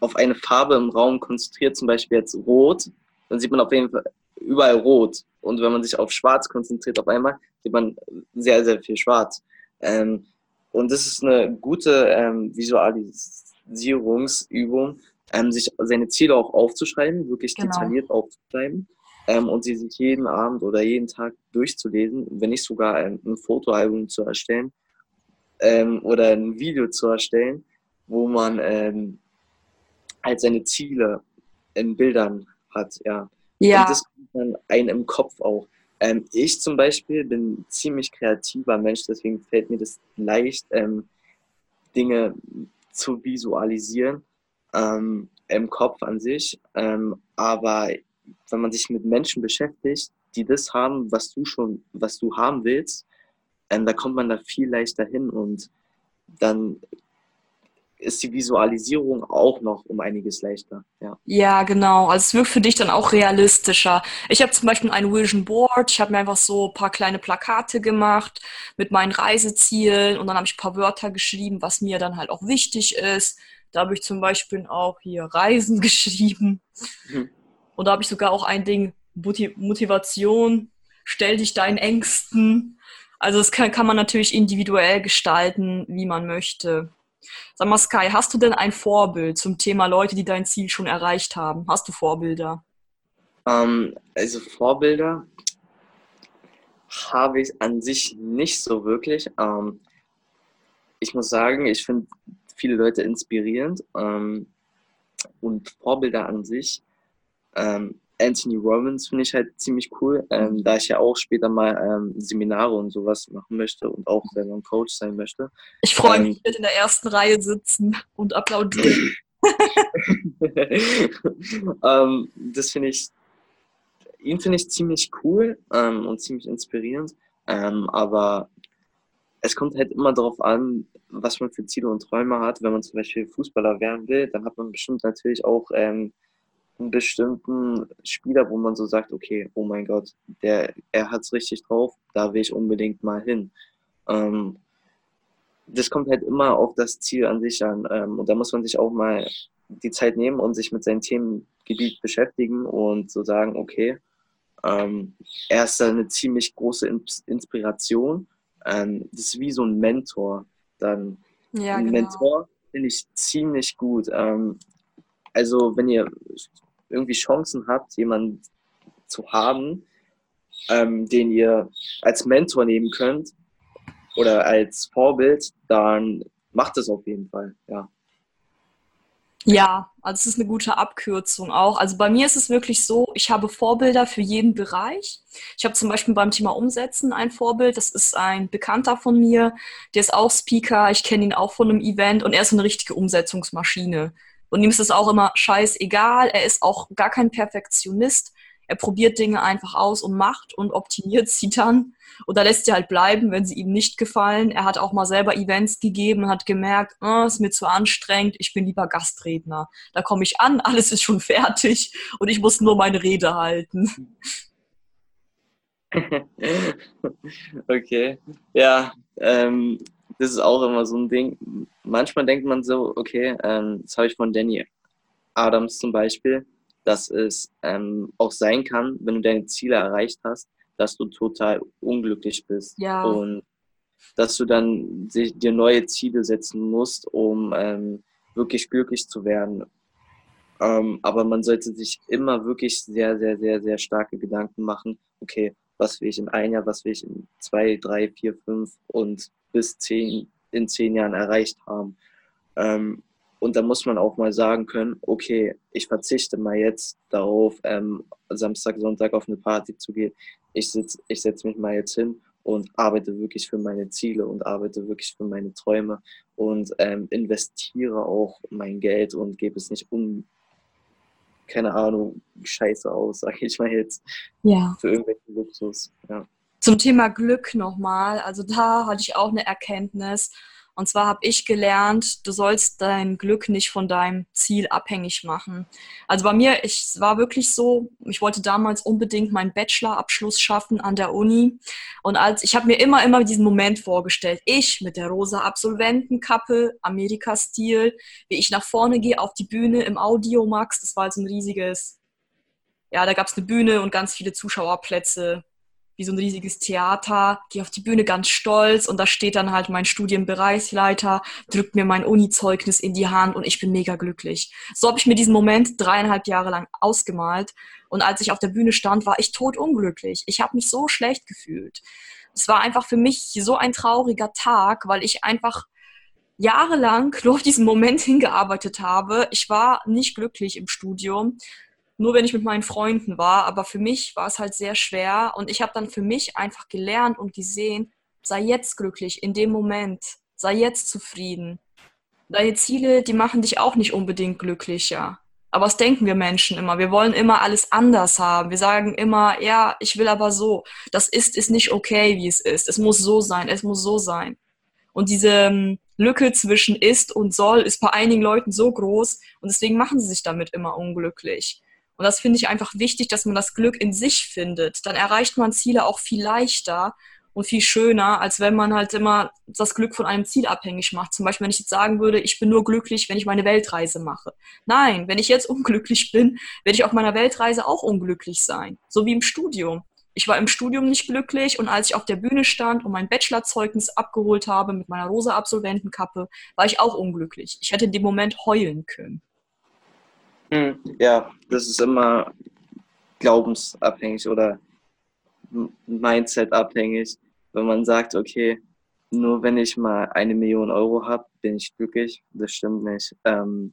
auf eine Farbe im Raum konzentriert, zum Beispiel jetzt rot, dann sieht man auf jeden Fall überall rot. Und wenn man sich auf schwarz konzentriert auf einmal, sieht man sehr, sehr viel schwarz. Ähm, und das ist eine gute ähm, Visualisierungsübung, ähm, sich seine Ziele auch aufzuschreiben, wirklich genau. detailliert aufzuschreiben ähm, und sie sich jeden Abend oder jeden Tag durchzulesen, wenn nicht sogar ein, ein Fotoalbum zu erstellen ähm, oder ein Video zu erstellen, wo man ähm, halt seine Ziele in Bildern hat, ja. Ja. Und das kommt dann einen im Kopf auch. Ähm, ich zum Beispiel bin ziemlich kreativer Mensch, deswegen fällt mir das leicht, ähm, Dinge zu visualisieren ähm, im Kopf an sich. Ähm, aber wenn man sich mit Menschen beschäftigt, die das haben, was du schon, was du haben willst, ähm, da kommt man da viel leichter hin und dann ist die Visualisierung auch noch um einiges leichter. Ja, ja genau. Also es wirkt für dich dann auch realistischer. Ich habe zum Beispiel ein Vision Board. Ich habe mir einfach so ein paar kleine Plakate gemacht mit meinen Reisezielen und dann habe ich ein paar Wörter geschrieben, was mir dann halt auch wichtig ist. Da habe ich zum Beispiel auch hier Reisen [laughs] geschrieben. Mhm. Und da habe ich sogar auch ein Ding, Motivation, stell dich deinen Ängsten. Also das kann, kann man natürlich individuell gestalten, wie man möchte. Sag mal, Sky, hast du denn ein Vorbild zum Thema Leute, die dein Ziel schon erreicht haben? Hast du Vorbilder? Ähm, also Vorbilder habe ich an sich nicht so wirklich. Ähm, ich muss sagen, ich finde viele Leute inspirierend ähm, und Vorbilder an sich. Ähm, Anthony Robbins finde ich halt ziemlich cool, ähm, da ich ja auch später mal ähm, Seminare und sowas machen möchte und auch selber ein Coach sein möchte. Ich freue ähm, mich, mit in der ersten Reihe sitzen und applaudieren. [laughs] Ähm, das finde ich, ihn finde ich ziemlich cool ähm, und ziemlich inspirierend, aber es kommt halt immer darauf an, was man für Ziele und Träume hat. Wenn man zum Beispiel Fußballer werden will, dann hat man bestimmt natürlich auch ähm, einen bestimmten Spieler, wo man so sagt, okay, oh mein Gott, der, er hat es richtig drauf, da will ich unbedingt mal hin. Ähm, das kommt halt immer auf das Ziel an sich an. Ähm, und da muss man sich auch mal die Zeit nehmen und sich mit seinem Themengebiet beschäftigen und so sagen, okay, ähm, er ist da eine ziemlich große Inspiration. Ähm, das ist wie so ein Mentor. Dann ja, ein genau. Mentor finde ich ziemlich gut. Ähm, also wenn ihr irgendwie Chancen habt, jemanden zu haben, ähm, den ihr als Mentor nehmen könnt oder als Vorbild, dann macht es auf jeden Fall, ja. Ja, also es ist eine gute Abkürzung auch. Also bei mir ist es wirklich so, ich habe Vorbilder für jeden Bereich. Ich habe zum Beispiel beim Thema Umsetzen ein Vorbild. Das ist ein Bekannter von mir, der ist auch Speaker. Ich kenne ihn auch von einem Event und er ist eine richtige Umsetzungsmaschine. Und ihm ist es auch immer scheißegal. Er ist auch gar kein Perfektionist. Er probiert Dinge einfach aus und macht und optimiert sie dann. Oder lässt sie halt bleiben, wenn sie ihm nicht gefallen. Er hat auch mal selber Events gegeben und hat gemerkt, oh, ist mir zu anstrengend, ich bin lieber Gastredner. Da komme ich an, [laughs] alles ist schon fertig und ich muss nur meine Rede halten. [laughs] okay. Ja, ähm, das ist auch immer so ein Ding. Manchmal denkt man so, okay, ähm, das habe ich von Danny Adams zum Beispiel, dass es ähm, auch sein kann, wenn du deine Ziele erreicht hast, dass du total unglücklich bist. Ja. Und dass du dann dir neue Ziele setzen musst, um ähm, wirklich glücklich zu werden. Ähm, aber man sollte sich immer wirklich sehr, sehr, sehr, sehr starke Gedanken machen, okay, was will ich in ein Jahr, was will ich in zwei, drei, vier, fünf und bis zehn, in zehn Jahren erreicht haben. Ähm, und da muss man auch mal sagen können, okay, ich verzichte mal jetzt darauf, ähm, Samstag, Sonntag auf eine Party zu gehen. Ich, ich setze mich mal jetzt hin und arbeite wirklich für meine Ziele und arbeite wirklich für meine Träume und ähm, investiere auch mein Geld und gebe es nicht um, keine Ahnung, scheiße aus, [laughs] sage ich mal jetzt, ja. für irgendwelchen Luxus. Ja. Zum Thema Glück nochmal. Also da hatte ich auch eine Erkenntnis. Und zwar habe ich gelernt, du sollst dein Glück nicht von deinem Ziel abhängig machen. Also bei mir, ich, war wirklich so, ich wollte damals unbedingt meinen Bachelorabschluss schaffen an der Uni. Und als ich habe mir immer, immer diesen Moment vorgestellt, ich mit der rosa Absolventenkappe, Amerika-Stil, wie ich nach vorne gehe auf die Bühne im Audiomax. Das war halt so ein riesiges, ja, da gab es eine Bühne und ganz viele Zuschauerplätze wie so ein riesiges Theater, gehe auf die Bühne ganz stolz und da steht dann halt mein Studienbereichsleiter, drückt mir mein Uni-Zeugnis in die Hand und ich bin mega glücklich. So habe ich mir diesen Moment dreieinhalb Jahre lang ausgemalt und als ich auf der Bühne stand, war ich totunglücklich. Ich habe mich so schlecht gefühlt. Es war einfach für mich so ein trauriger Tag, weil ich einfach jahrelang nur auf diesen Moment [laughs] hingearbeitet habe. Ich war nicht glücklich im Studium nur wenn ich mit meinen Freunden war. Aber für mich war es halt sehr schwer und ich habe dann für mich einfach gelernt und gesehen, sei jetzt glücklich in dem Moment, sei jetzt zufrieden. Deine Ziele, die machen dich auch nicht unbedingt glücklicher. Aber was denken wir Menschen immer? Wir wollen immer alles anders haben. Wir sagen immer, ja, ich will aber so. Das ist, ist nicht okay, wie es ist. Es muss so sein, es muss so sein. Und diese ähm, Lücke zwischen ist und soll ist bei einigen Leuten so groß und deswegen machen sie sich damit immer unglücklich. Und das finde ich einfach wichtig, dass man das Glück in sich findet. Dann erreicht man Ziele auch viel leichter und viel schöner, als wenn man halt immer das Glück von einem Ziel abhängig macht. Zum Beispiel, wenn ich jetzt sagen würde, ich bin nur glücklich, wenn ich meine Weltreise mache. Nein, wenn ich jetzt [laughs] unglücklich bin, werde ich auf meiner Weltreise auch unglücklich sein. So wie im Studium. Ich war im Studium nicht glücklich und als ich auf der Bühne stand und mein Bachelorzeugnis abgeholt habe mit meiner rosa Absolventenkappe, war ich auch unglücklich. Ich hätte in dem Moment heulen können. Hm, ja, das ist immer glaubensabhängig oder Mindset abhängig. Wenn man sagt, okay, nur wenn ich mal eine Million Euro habe, bin ich glücklich. Das stimmt nicht. Ähm,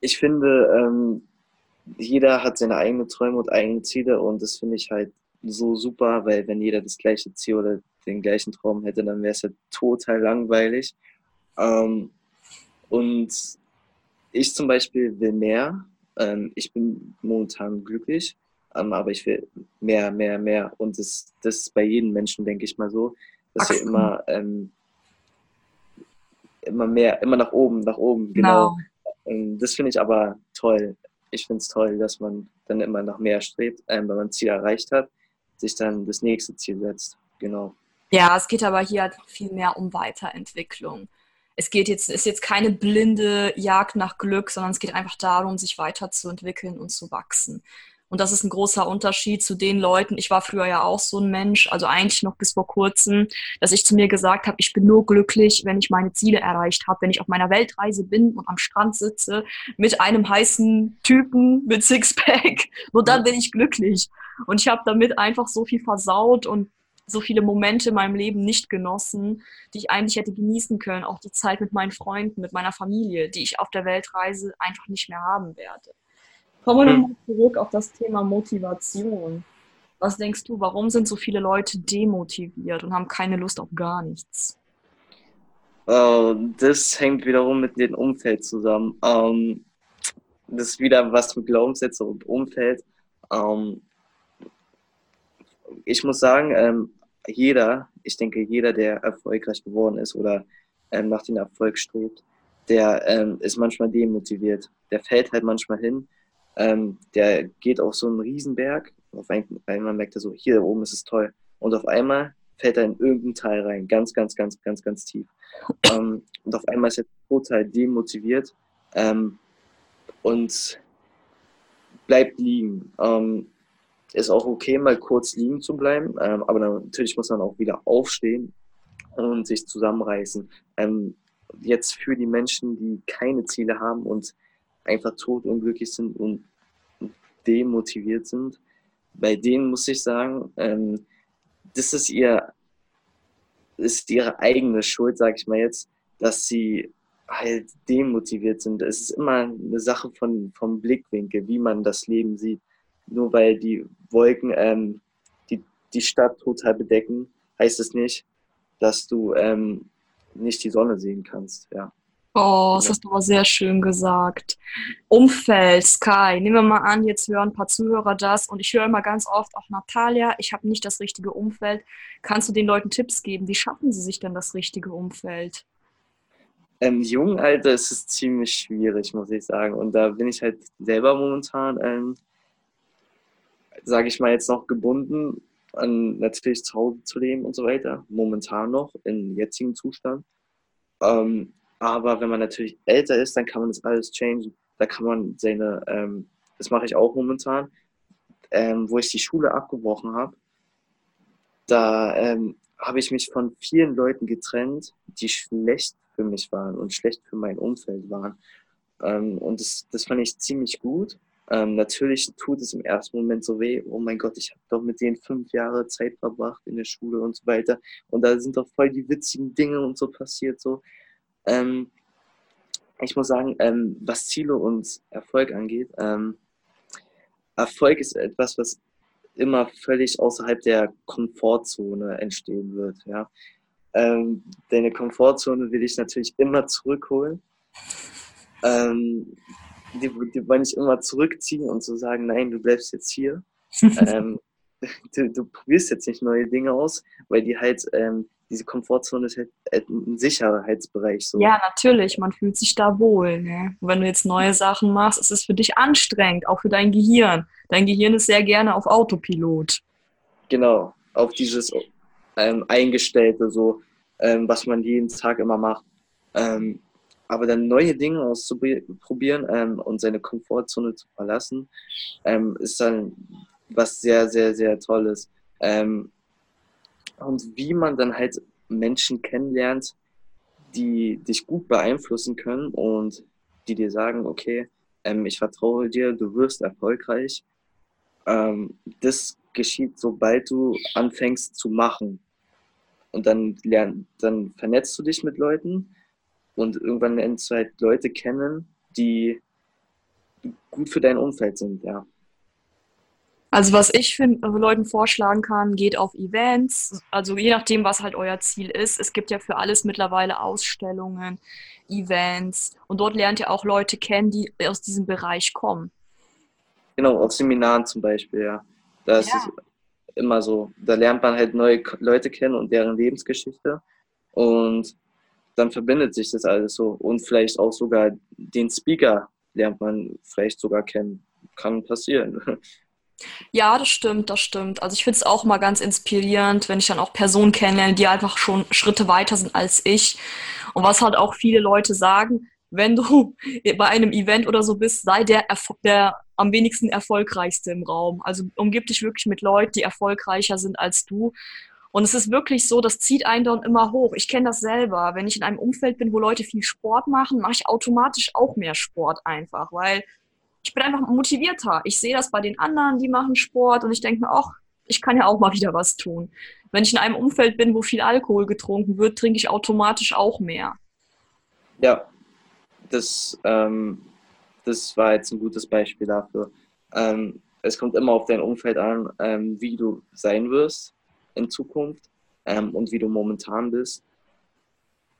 ich finde, ähm, jeder hat seine eigenen Träume und eigene Ziele und das finde ich halt so super, weil wenn jeder das gleiche Ziel oder den gleichen Traum hätte, dann wäre es halt total langweilig. Ähm, und ich zum Beispiel will mehr. Ähm, ich bin momentan glücklich, ähm, aber ich will mehr, mehr, mehr. Und das, das ist bei jedem Menschen, denke ich mal so, dass wir immer, ähm, immer mehr, immer nach oben, nach oben, genau. genau. das finde ich aber toll ich finde es toll, dass man dann immer nach mehr strebt, ähm, wenn man ein Ziel erreicht hat, sich dann das nächste Ziel setzt. Genau. Ja, es geht aber hier halt viel mehr um Weiterentwicklung. Es geht jetzt, ist jetzt keine blinde Jagd nach Glück, sondern es geht einfach darum, sich weiterzuentwickeln und zu wachsen. Und das ist ein großer Unterschied zu den Leuten. Ich war früher ja auch so ein Mensch, also eigentlich noch bis vor kurzem, dass ich zu mir gesagt habe, ich bin nur glücklich, wenn ich meine Ziele erreicht habe, wenn ich auf meiner Weltreise bin und am Strand sitze mit einem heißen Typen mit Sixpack. [laughs] Nur dann bin ich glücklich. Und ich habe damit einfach so viel versaut und so viele Momente in meinem Leben nicht genossen, die ich eigentlich hätte genießen können. Auch die Zeit mit meinen Freunden, mit meiner Familie, die ich auf der Weltreise einfach nicht mehr haben werde. Kommen wir hm. nochmal zurück auf das Thema Motivation. Was denkst du, warum sind so viele Leute demotiviert und haben keine Lust auf gar nichts? Uh, das hängt wiederum mit dem Umfeld zusammen. Ähm, das ist wieder was mit Glaubenssätze und Umfeld. Ich muss sagen, ähm, jeder, ich denke, jeder, der erfolgreich geworden ist oder ähm, nach dem Erfolg strebt, der ähm, ist manchmal demotiviert. Der fällt halt manchmal hin ähm, der geht auf so einen Riesenberg. Auf einmal merkt er so, hier oben ist es toll. Und auf einmal fällt er in irgendeinen Teil rein, ganz, ganz, ganz, ganz, ganz tief. Ähm, und auf einmal ist er total demotiviert ähm, und bleibt liegen. Ähm, ist auch okay, mal kurz liegen zu bleiben, ähm, aber natürlich muss man auch wieder aufstehen und sich zusammenreißen. Ähm, jetzt für die Menschen, die keine Ziele haben und einfach totunglücklich sind und demotiviert sind, bei denen muss ich sagen, ähm, das ist ihr, ist ihre eigene Schuld, sag ich mal jetzt, dass sie halt demotiviert sind. Es ist immer eine Sache von, vom Blickwinkel, wie man das Leben sieht. Nur weil die Wolken ähm, die, die Stadt total bedecken, heißt es nicht, dass du ähm, nicht die Sonne sehen kannst. Ja. Oh, das hast du aber sehr schön gesagt. Umfeld, Sky. Nehmen wir mal an, jetzt hören ein paar Zuhörer das und ich höre immer ganz oft auch Natalia, ich habe nicht das richtige Umfeld. Kannst du den Leuten Tipps geben? Wie schaffen sie sich denn das richtige Umfeld? Im jungen Alter ist es ziemlich schwierig, muss ich sagen. Und da bin ich halt selber momentan, ähm, sage ich mal, jetzt noch gebunden, an natürlich zu Hause zu leben und so weiter. Momentan noch, im jetzigen Zustand. Ähm, aber wenn man natürlich älter ist, dann kann man das alles changen. Da kann man seine, ähm, das mache ich auch momentan, ähm, wo ich die Schule abgebrochen habe. Da ähm, habe ich mich von vielen Leuten getrennt, die schlecht für mich waren und schlecht für mein Umfeld waren. Ähm, und das, das fand ich ziemlich gut. Ähm, natürlich tut es im ersten Moment so weh, oh mein Gott, ich habe doch mit denen fünf Jahre Zeit verbracht in der Schule und so weiter. Und da sind doch voll die witzigen Dinge und so passiert. So. Ähm, ich muss sagen, ähm, was Ziele und Erfolg angeht, ähm, Erfolg ist etwas, was immer völlig außerhalb der Komfortzone entstehen wird. Ja? Ähm, deine Komfortzone will ich natürlich immer zurückholen. Ähm, die, die wollen ich immer zurückziehen und so sagen, nein, du bleibst jetzt hier. [laughs] ähm, du, du, probierst jetzt nicht neue Dinge aus, weil die halt ähm, diese Komfortzone ist halt ein Sicherheitsbereich. So. Ja, natürlich, man fühlt sich da wohl. Ne? Wenn du jetzt neue Sachen machst, ist es für dich anstrengend, auch für dein Gehirn. Dein Gehirn ist sehr gerne auf Autopilot. Genau, auf dieses ähm, Eingestellte, so, ähm, was man jeden Tag immer macht. Ähm, aber dann neue Dinge auszuprobieren ähm, und seine Komfortzone zu verlassen, ähm, ist dann was sehr, sehr, sehr toll ist. Ähm, und wie man dann halt Menschen kennenlernt, die dich gut beeinflussen können und die dir sagen, okay, ähm, ich vertraue dir, du wirst erfolgreich. Ähm, das geschieht, sobald du anfängst zu machen. Und dann lern, dann vernetzt du dich mit Leuten und irgendwann lernst du halt Leute kennen, die gut für dein Umfeld sind, ja. Also was ich finde, Leuten vorschlagen kann, geht auf Events, also je nachdem, was halt euer Ziel ist. Es gibt ja für alles mittlerweile Ausstellungen, Events und dort lernt ihr auch Leute kennen, die aus diesem Bereich kommen. Genau, auf Seminaren zum Beispiel, ja. Das ja. ist immer so. Da lernt man halt neue Leute kennen und deren Lebensgeschichte und dann verbindet sich das alles so und vielleicht auch sogar den Speaker lernt man vielleicht sogar kennen. Kann passieren. [laughs] Ja, das stimmt, das stimmt. Also ich finde es auch mal ganz inspirierend, wenn ich dann auch Personen kennenlerne, die einfach schon Schritte weiter sind als ich. Und was halt auch viele Leute sagen, wenn du [laughs] bei einem Event oder so bist, sei der, der am wenigsten erfolgreichste im Raum. Also umgib dich wirklich mit Leuten, die erfolgreicher sind als du. Und es ist wirklich so, das zieht einen dann immer hoch. Ich kenne das selber. Wenn ich in einem Umfeld bin, wo Leute viel Sport machen, mache ich automatisch auch mehr Sport einfach, weil ich bin einfach motivierter. Ich sehe das bei den anderen, die machen Sport und ich denke mir, ach, ich kann ja auch mal wieder was tun. Wenn ich in einem Umfeld bin, wo viel Alkohol getrunken wird, trinke ich automatisch auch mehr. Ja, das, ähm, das war jetzt ein gutes Beispiel dafür. Ähm, es kommt immer auf dein Umfeld an, ähm, wie du sein wirst in Zukunft ähm, und wie du momentan bist.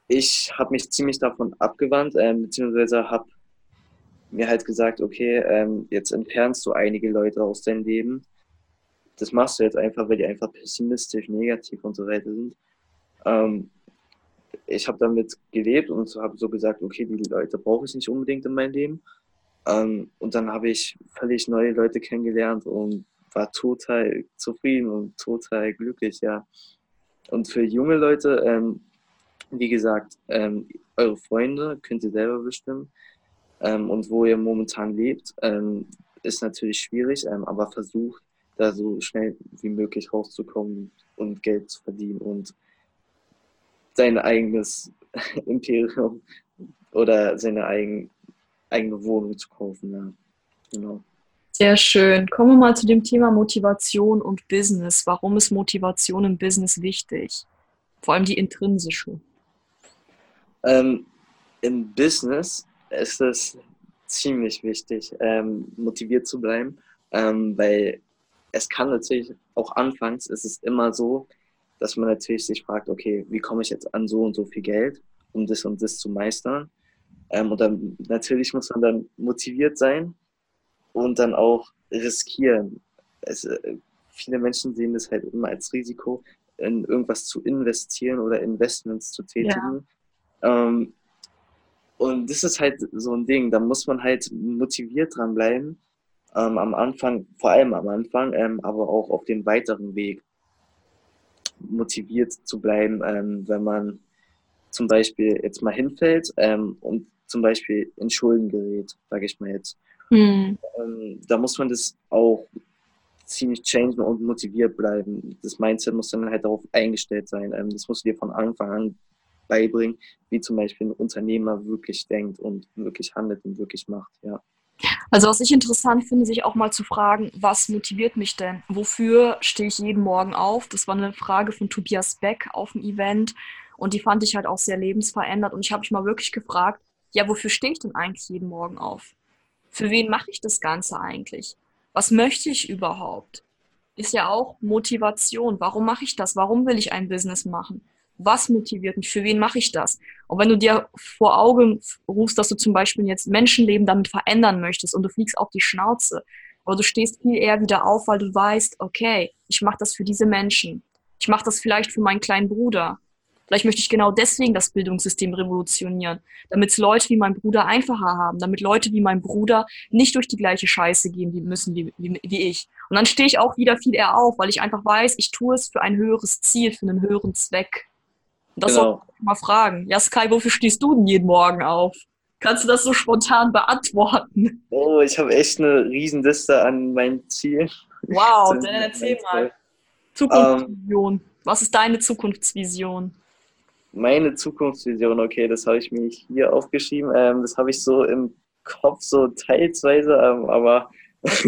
Ich habe mich ziemlich davon abgewandt, ähm, beziehungsweise habe mir halt gesagt, okay, ähm, jetzt entfernst du einige Leute aus deinem Leben. Das machst du jetzt einfach, weil die einfach pessimistisch, negativ und so weiter sind. Ähm, ich habe damit gelebt und habe so gesagt, okay, die Leute brauche ich nicht unbedingt in meinem Leben. Ähm, und dann habe ich völlig neue Leute kennengelernt und war total zufrieden und total glücklich, ja. Und für junge Leute, ähm, wie gesagt, ähm, eure Freunde könnt ihr selber bestimmen ähm, und wo ihr momentan lebt, ähm, ist natürlich schwierig, ähm, aber versucht da so schnell wie möglich rauszukommen und Geld zu verdienen und sein eigenes [laughs] Imperium oder seine eigen, eigene Wohnung zu kaufen. Ja. Genau. Sehr schön. Kommen wir mal zu dem Thema Motivation und Business. Warum ist Motivation im Business wichtig? Vor allem die intrinsische. Ähm, Im Business ist es ziemlich wichtig, ähm, motiviert zu bleiben, ähm, weil es kann natürlich auch anfangs, ist es immer so, dass man natürlich sich fragt, okay, wie komme ich jetzt an so und so viel Geld, um das und das zu meistern? Ähm, und dann natürlich muss man dann motiviert sein und dann auch riskieren. Es, äh, viele Menschen sehen das halt immer als Risiko, in irgendwas zu investieren oder Investments zu tätigen. Ja. Ähm, und das ist halt so ein Ding, da muss man halt motiviert dranbleiben. Ähm, am Anfang, vor allem am Anfang, ähm, aber auch auf dem weiteren Weg motiviert zu bleiben, ähm, wenn man zum Beispiel jetzt mal hinfällt ähm, und zum Beispiel in Schulden gerät, sage ich mal jetzt. Mhm. da muss man das auch ziemlich changen und motiviert bleiben. Das Mindset muss dann halt darauf eingestellt sein. Ähm, das musst du dir von Anfang an beibringen, wie zum Beispiel ein Unternehmer wirklich denkt und wirklich handelt und wirklich macht, ja. Also was ich interessant finde, sich auch mal zu fragen, was motiviert mich denn? Wofür stehe ich jeden Morgen auf? Das war eine Frage von Tobias Beck auf dem Event und die fand ich halt auch sehr lebensverändert und ich habe mich mal wirklich gefragt, ja, wofür stehe ich denn eigentlich jeden Morgen auf? Für wen mache ich das Ganze eigentlich? Was möchte ich überhaupt? Ist ja auch Motivation. Warum mache ich das? Warum will ich ein Business machen? was motiviert mich, für wen mache ich das? Und wenn du dir vor Augen rufst, dass du zum Beispiel jetzt Menschenleben damit verändern möchtest und du fliegst auf die Schnauze, aber du stehst viel eher wieder auf, weil du weißt, okay, ich mache das für diese Menschen. Ich mache das vielleicht für meinen kleinen Bruder. Vielleicht möchte ich genau deswegen das Bildungssystem revolutionieren, damit es Leute wie mein Bruder einfacher haben, damit Leute wie mein Bruder nicht durch die gleiche Scheiße gehen müssen wie, wie, wie ich. Und dann stehe ich auch wieder viel eher auf, weil ich einfach weiß, ich tue es für ein höheres Ziel, für einen höheren Zweck. Und das genau. soll ich mal fragen. Ja, Sky, wofür stehst du denn jeden Morgen auf? Kannst du das so spontan beantworten? Oh, ich habe echt eine Riesenliste an meinen Zielen. Wow, [laughs] dann erzähl mal. Zukunftsvision. Ähm, Was ist deine Zukunftsvision? Meine Zukunftsvision, okay, das habe ich mir hier aufgeschrieben. Ähm, das habe ich so im Kopf, so teilsweise, ähm, aber [laughs] das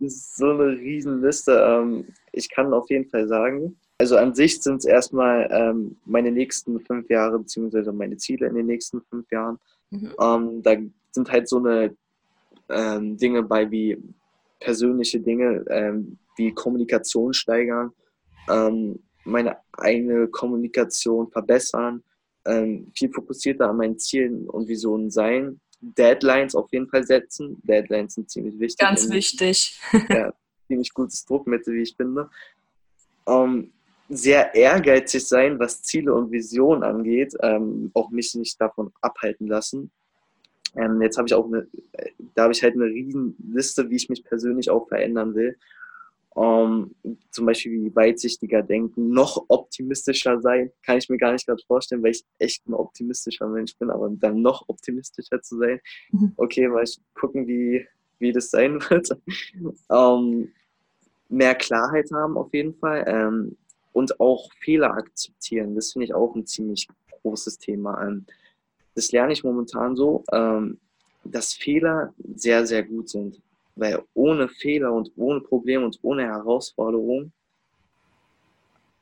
ist so eine Riesenliste. Ähm, ich kann auf jeden Fall sagen, also an sich sind es erstmal ähm, meine nächsten fünf Jahre, beziehungsweise meine Ziele in den nächsten fünf Jahren. Mhm. Ähm, da sind halt so eine ähm, Dinge bei wie persönliche Dinge, ähm, wie Kommunikation steigern, ähm, meine eigene Kommunikation verbessern, ähm, viel fokussierter an meinen Zielen und Visionen sein, Deadlines auf jeden Fall setzen. Deadlines sind ziemlich wichtig. Ganz wichtig. ja, ziemlich gutes Druckmittel, wie ich finde. Ähm, sehr ehrgeizig sein, was Ziele und Visionen angeht, ähm, auch mich nicht davon abhalten lassen. Ähm, jetzt habe ich auch eine, da habe ich halt eine riesen Liste, wie ich mich persönlich auch verändern will. Um, zum Beispiel wie weitsichtiger denken, noch optimistischer sein, kann ich mir gar nicht gerade vorstellen, weil ich echt ein optimistischer Mensch bin, aber dann noch optimistischer zu sein. Mhm. Okay, mal gucken, wie, wie das sein [laughs] wird. Um, mehr Klarheit haben auf jeden Fall ähm, und auch Fehler akzeptieren. Das finde ich auch ein ziemlich großes Thema. Ähm, das lerne ich momentan so, ähm, dass Fehler sehr, sehr gut sind. Weil ohne Fehler und ohne Probleme und ohne Herausforderung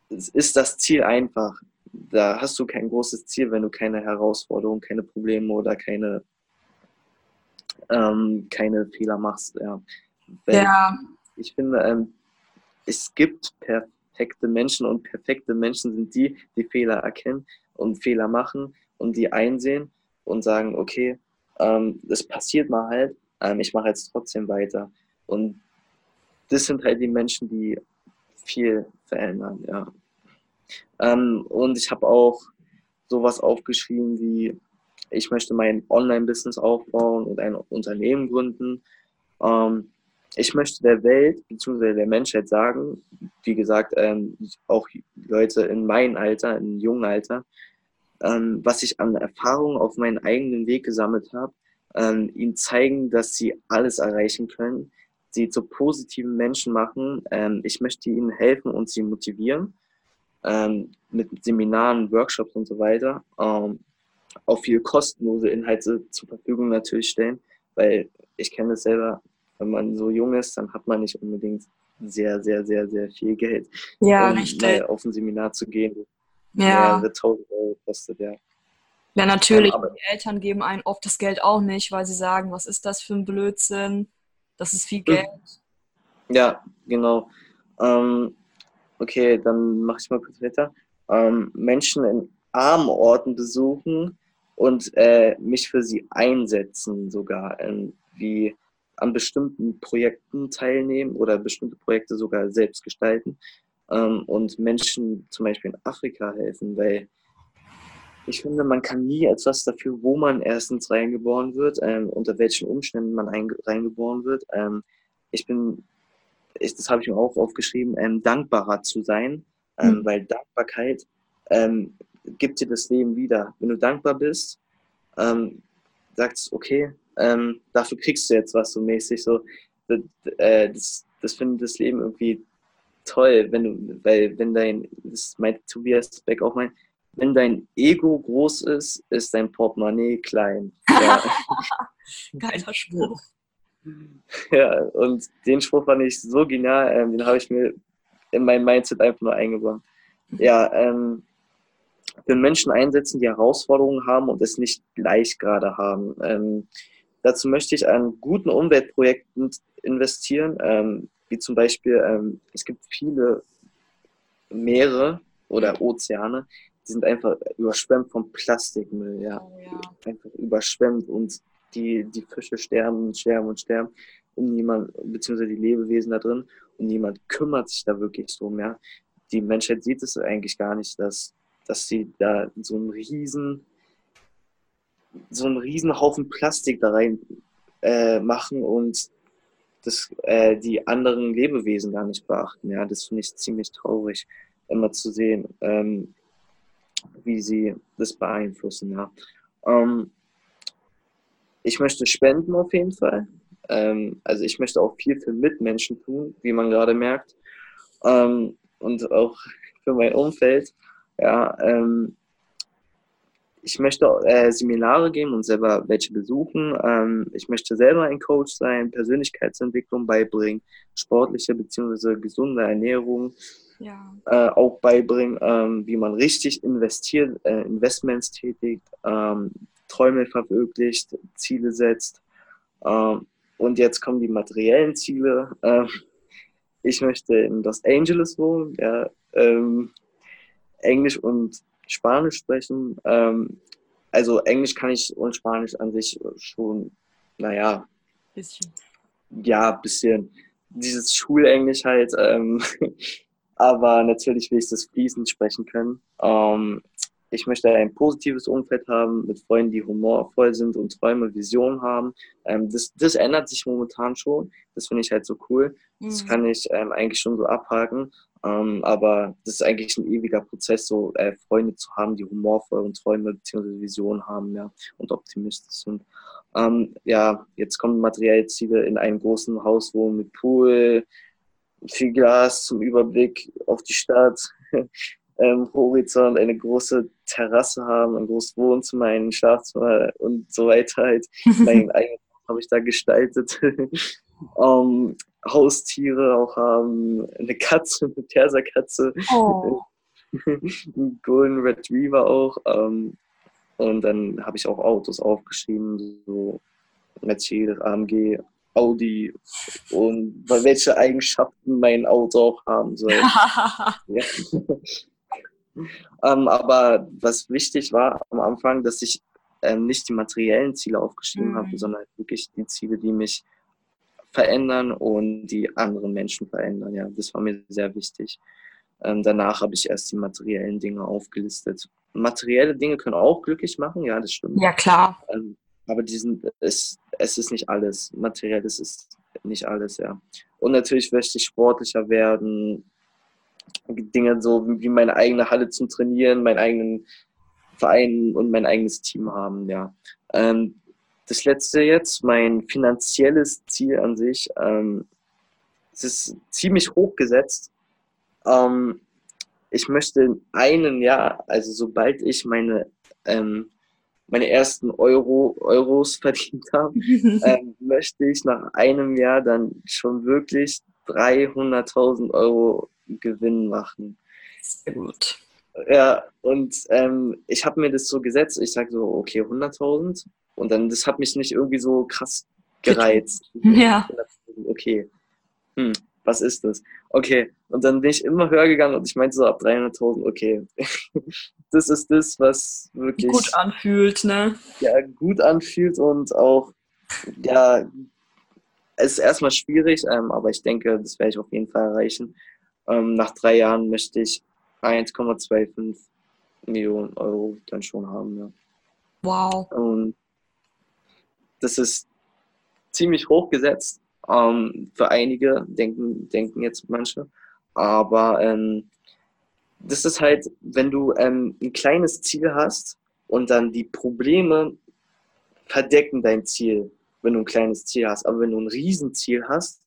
ist das Ziel einfach. Da hast du kein großes Ziel, wenn du keine Herausforderung, keine Probleme oder keine, ähm, keine Fehler machst. Ja. ja. Ich finde, ähm, es gibt perfekte Menschen und perfekte Menschen sind die, die Fehler erkennen und Fehler machen und die einsehen und sagen, okay, ähm, das passiert mal halt, ähm, ich mache jetzt trotzdem weiter. Und das sind halt die Menschen, die viel verändern, ja. Ähm, und ich habe auch sowas aufgeschrieben wie, ich möchte mein Online-Business aufbauen und ein Unternehmen gründen. Ähm, ich möchte der Welt bzw. der Menschheit sagen, wie gesagt, ähm, auch Leute in meinem Alter, im jungen Alter, ähm, was ich an Erfahrungen auf meinen eigenen Weg gesammelt habe, ähm, ihnen zeigen, dass sie alles erreichen können, sie zu positiven Menschen machen. Ähm, ich möchte ihnen helfen und sie motivieren ähm, mit Seminaren, Workshops und so weiter. Ähm, auch viel kostenlose Inhalte zur Verfügung natürlich stellen, weil ich kenne es selber, wenn man so jung ist, dann hat man nicht unbedingt sehr, sehr, sehr, sehr viel Geld, ja, um richtig. auf ein Seminar zu gehen. Ja. Mehrere tausend Euro kostet, ja. Ja, natürlich. Ja, die Eltern geben einen oft das Geld auch nicht, weil sie sagen, was ist das für ein Blödsinn? Das ist viel hm. Geld. Ja, genau. Ähm, okay, dann mache ich mal kurz weiter. Ähm, Menschen in armen Orten besuchen und äh, mich für sie einsetzen sogar, ähm, wie an bestimmten Projekten teilnehmen oder bestimmte Projekte sogar selbst gestalten ähm, und Menschen zum Beispiel in Afrika helfen, weil ich finde, man kann nie etwas dafür, wo man erstens reingeboren wird, ähm, unter welchen Umständen man reingeboren wird. Ähm, ich bin, ich, das habe ich mir auch aufgeschrieben, ähm, dankbarer zu sein, mhm. weil Dankbarkeit ähm, gibt dir das Leben wieder. Wenn du dankbar bist, ähm, sagst okay, ähm, dafür kriegst du jetzt was so mäßig so. Das, äh, das, das findet das Leben irgendwie toll, wenn du, weil wenn dein, das meint Tobias Beck auch mein, wenn dein Ego groß ist, ist dein Portemonnaie klein. Ja. [laughs] Geiler Spruch. Ja, und den Spruch fand ich so genial, ähm, den habe ich mir in mein Mindset einfach nur eingebaut. Ja, ähm, für Menschen einsetzen, die Herausforderungen haben und es nicht leicht gerade haben. Ähm, dazu möchte ich an guten Umweltprojekten investieren, ähm, wie zum Beispiel, ähm, es gibt viele Meere oder Ozeane, die sind einfach überschwemmt vom Plastikmüll, ja. Oh, ja. Einfach überschwemmt und die, die Fische sterben und sterben und sterben und niemand, beziehungsweise die Lebewesen da drin und niemand kümmert sich da wirklich drum, ja. Die Menschheit sieht es eigentlich gar nicht, dass, dass sie da so einen riesen, so einen riesen Haufen Plastik da rein äh, machen und das, äh, die anderen Lebewesen gar nicht beachten. Ja, das finde ich ziemlich traurig, immer zu sehen. Ähm, wie sie das beeinflussen. Ja. Ähm, ich möchte spenden auf jeden Fall. Ähm, also ich möchte auch viel für Mitmenschen tun, wie man gerade merkt. Ähm, und auch [laughs] für mein Umfeld. Ja, ähm, ich möchte äh, Seminare geben und selber welche besuchen. Ähm, ich möchte selber ein Coach sein, Persönlichkeitsentwicklung beibringen, sportliche bzw. gesunde Ernährung ja. äh, auch beibringen, ähm, wie man richtig investiert, äh, Investments tätigt, ähm, Träume verwirklicht, Ziele setzt. Ähm, und jetzt kommen die materiellen Ziele. Ähm, ich möchte in Los Angeles wohnen, ja, ähm, Englisch und Spanisch sprechen. Ähm, also Englisch kann ich und Spanisch an sich schon, naja. Bisschen. Ja, bisschen. Dieses Schulenglisch halt. Ähm, [laughs] aber natürlich will ich das fließend sprechen können. Ähm, ich möchte ein positives Umfeld haben mit Freunden, die humorvoll sind und Träume, Visionen haben. Ähm, das, das ändert sich momentan schon. Das finde ich halt so cool. Das mhm. kann ich ähm, eigentlich schon so abhaken. Ähm, aber das ist eigentlich ein ewiger Prozess, so äh, Freunde zu haben, die humorvoll und Träume bzw. Visionen haben ja, und optimistisch sind. Ähm, ja, jetzt kommen materielle Ziele in einem großen Haus wohnen mit Pool, viel Glas zum Überblick auf die Stadt, [laughs] ähm, Horizont, eine große Terrasse haben, ein großes Wohnzimmer, ein Schlafzimmer und so weiter. Halt. [laughs] mein eigenes habe ich da gestaltet. um, [laughs] Haustiere auch haben, eine Katze, eine Perserkatze, oh. ein Golden Retriever auch. Ähm, und dann habe ich auch Autos aufgeschrieben, so Mercedes, AMG, Audi und welche Eigenschaften mein Auto auch haben soll. [laughs] ähm, aber was wichtig war am Anfang, dass ich ähm, nicht die materiellen Ziele aufgeschrieben mhm. habe, sondern wirklich die Ziele, die mich verändern und die anderen Menschen verändern. Ja, das war mir sehr wichtig. Ähm, danach habe ich erst die materiellen Dinge aufgelistet. Materielle Dinge können auch glücklich machen, ja, das stimmt. Ja, klar. Ähm, aber die sind, es, es ist nicht alles. Materielles ist nicht alles, ja. Und natürlich möchte ich sportlicher werden. Dinge so wie meine eigene Halle zum Trainieren, meinen eigenen Verein und mein eigenes Team haben, ja. Ähm, das letzte jetzt, mein finanzielles Ziel an sich, ähm, es ist ziemlich hoch gesetzt. Ähm, ich möchte in einem Jahr, also sobald ich meine, ähm, meine ersten Euro, Euros [laughs] verdient habe, [laughs] ähm, möchte ich nach einem Jahr dann schon wirklich 300.000 Euro Gewinn machen. Sehr gut. Ja, und ähm, ich habe mir das so gesetzt, ich sage so, okay, 100.000 und dann, das hat mich nicht irgendwie so krass gereizt. Ja. Okay, hm, was ist das? Okay, und dann bin ich immer höher gegangen und ich meinte so ab 300.000, okay, [laughs] das ist das, was wirklich gut anfühlt, ne? Ja, gut anfühlt und auch, ja, es ist erstmal schwierig, ähm, aber ich denke, das werde ich auf jeden Fall erreichen. Ähm, nach drei Jahren möchte ich 1,25 Millionen Euro dann schon haben, ja. Wow. Und das ist ziemlich hoch gesetzt. Ähm, für einige denken, denken jetzt manche. Aber ähm, das ist halt, wenn du ähm, ein kleines Ziel hast und dann die Probleme verdecken dein Ziel, wenn du ein kleines Ziel hast. Aber wenn du ein Riesenziel hast,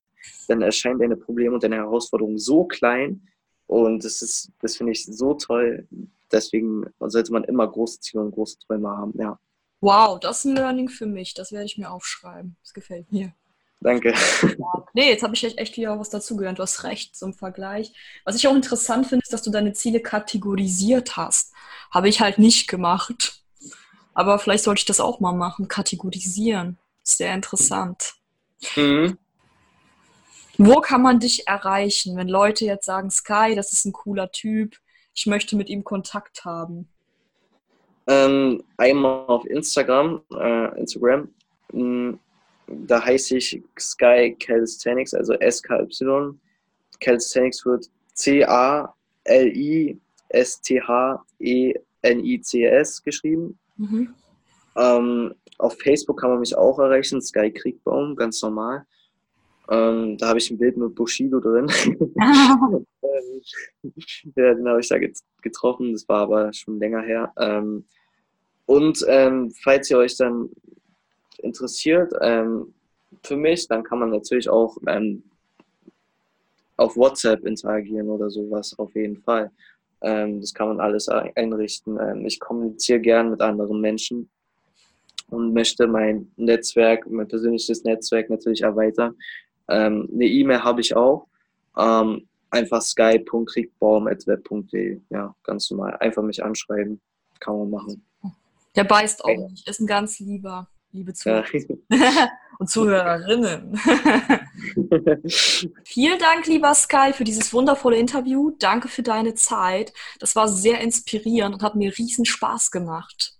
dann erscheinen deine Probleme und deine Herausforderungen so klein. Und das ist, das finde ich so toll. Deswegen sollte man immer große Ziele und große Träume haben, ja. Wow, das ist ein Learning für mich. Das werde ich mir aufschreiben. Das gefällt mir. Danke. Ja. Nee, jetzt habe ich echt wieder was dazugelernt. Du hast recht zum Vergleich. Was ich auch interessant finde, ist, dass du deine Ziele kategorisiert hast. Habe ich halt nicht gemacht. Aber vielleicht sollte ich das auch mal machen. Kategorisieren. Sehr interessant. Mhm. Wo kann man dich erreichen, wenn Leute jetzt sagen, Sky, das ist ein cooler Typ, ich möchte mit ihm Kontakt haben? Ähm, einmal auf Instagram, äh, Instagram. Mh, da heiße ich Sky Calisthenics, also SKY. Calisthenics wird C-A-L-I-S-T-H-E-N-I-C-S geschrieben. Mhm. Ähm, auf Facebook kann man mich auch erreichen, Sky Kriegbaum, ganz normal. Ähm, da habe ich ein Bild mit Bushido drin. [laughs] [laughs] ja, den habe ich da getroffen, das war aber schon länger her. Ähm, und ähm, falls ihr euch dann interessiert, ähm, für mich, dann kann man natürlich auch ähm, auf WhatsApp interagieren oder sowas, auf jeden Fall. Ähm, das kann man alles einrichten. Ähm, ich kommuniziere gern mit anderen Menschen und möchte mein Netzwerk, mein persönliches Netzwerk natürlich erweitern. Ähm, eine E-Mail habe ich auch. Ähm, einfach sky.kriegbaum.web.de. Ja, ganz normal. Einfach mich anschreiben. Kann man machen. Der beißt auch nicht. Ist ein ganz lieber, liebe Zuhörer. [laughs] Und Zuhörerinnen. [laughs] Vielen Dank, lieber Sky, für dieses wundervolle Interview. Danke für deine Zeit. Das war sehr inspirierend und hat mir riesen Spaß gemacht.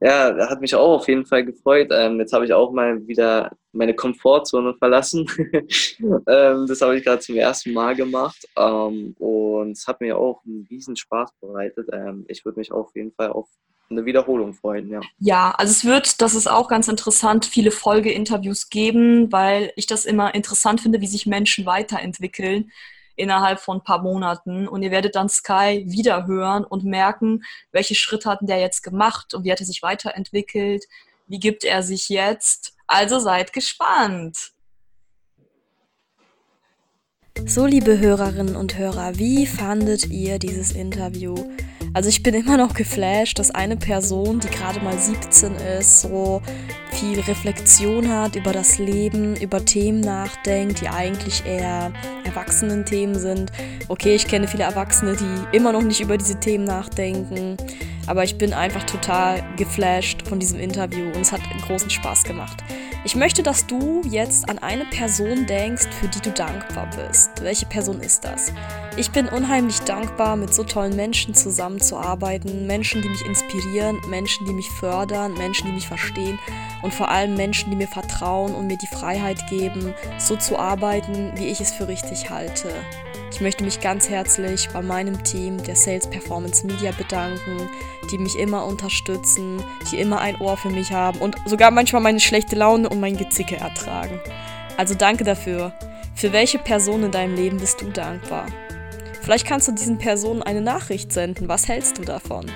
Ja, hat mich auch auf jeden Fall gefreut. Ähm, jetzt habe ich auch mal wieder meine Komfortzone verlassen. [laughs] ähm, das habe ich gerade zum ersten Mal gemacht ähm, und es hat mir auch einen riesen Spaß bereitet. Ähm, ich würde mich auf jeden Fall auf eine Wiederholung freuen, ja. Ja, also es wird, das ist auch ganz interessant, viele Folgeinterviews geben, weil ich das immer interessant finde, wie sich Menschen weiterentwickeln innerhalb von ein paar Monaten. Und ihr werdet dann Sky wieder hören und merken, welche Schritte hat der jetzt gemacht und wie hat er sich weiterentwickelt, wie gibt er sich jetzt. Also seid gespannt. So, liebe Hörerinnen und Hörer, wie fandet ihr dieses Interview? Also ich bin immer noch geflasht, dass eine Person, die gerade mal 17 ist, so viel Reflexion hat über das Leben, über Themen nachdenkt, die eigentlich eher Erwachsenen-Themen sind. Okay, ich kenne viele Erwachsene, die immer noch nicht über diese Themen nachdenken, aber ich bin einfach total geflasht von diesem Interview und es hat großen Spaß gemacht. Ich möchte, dass du jetzt an eine Person denkst, für die du dankbar bist. Welche Person ist das? Ich bin unheimlich dankbar, mit so tollen Menschen zusammenzuarbeiten. Menschen, die mich inspirieren, Menschen, die mich fördern, Menschen, die mich verstehen und vor allem Menschen, die mir vertrauen und mir die Freiheit geben, so zu arbeiten, wie ich es für richtig halte. Ich möchte mich ganz herzlich bei meinem Team der Sales Performance Media bedanken, die mich immer unterstützen, die immer ein Ohr für mich haben und sogar manchmal meine schlechte Laune und mein Gezicke ertragen. Also danke dafür. Für welche Person in deinem Leben bist du dankbar? Vielleicht kannst du diesen Personen eine Nachricht senden. Was hältst du davon?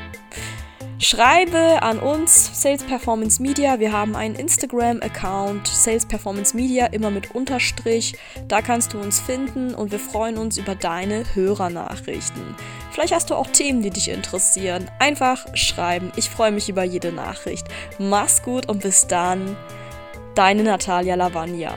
Schreibe an uns, Sales Performance Media. Wir haben einen Instagram-Account, Sales Performance Media, immer mit Unterstrich. Da kannst du uns finden und wir freuen uns über deine Hörernachrichten. Vielleicht hast du auch Themen, die dich interessieren. Einfach schreiben. Ich freue mich über jede Nachricht. Mach's gut und bis dann. Deine Natalia Lavagna.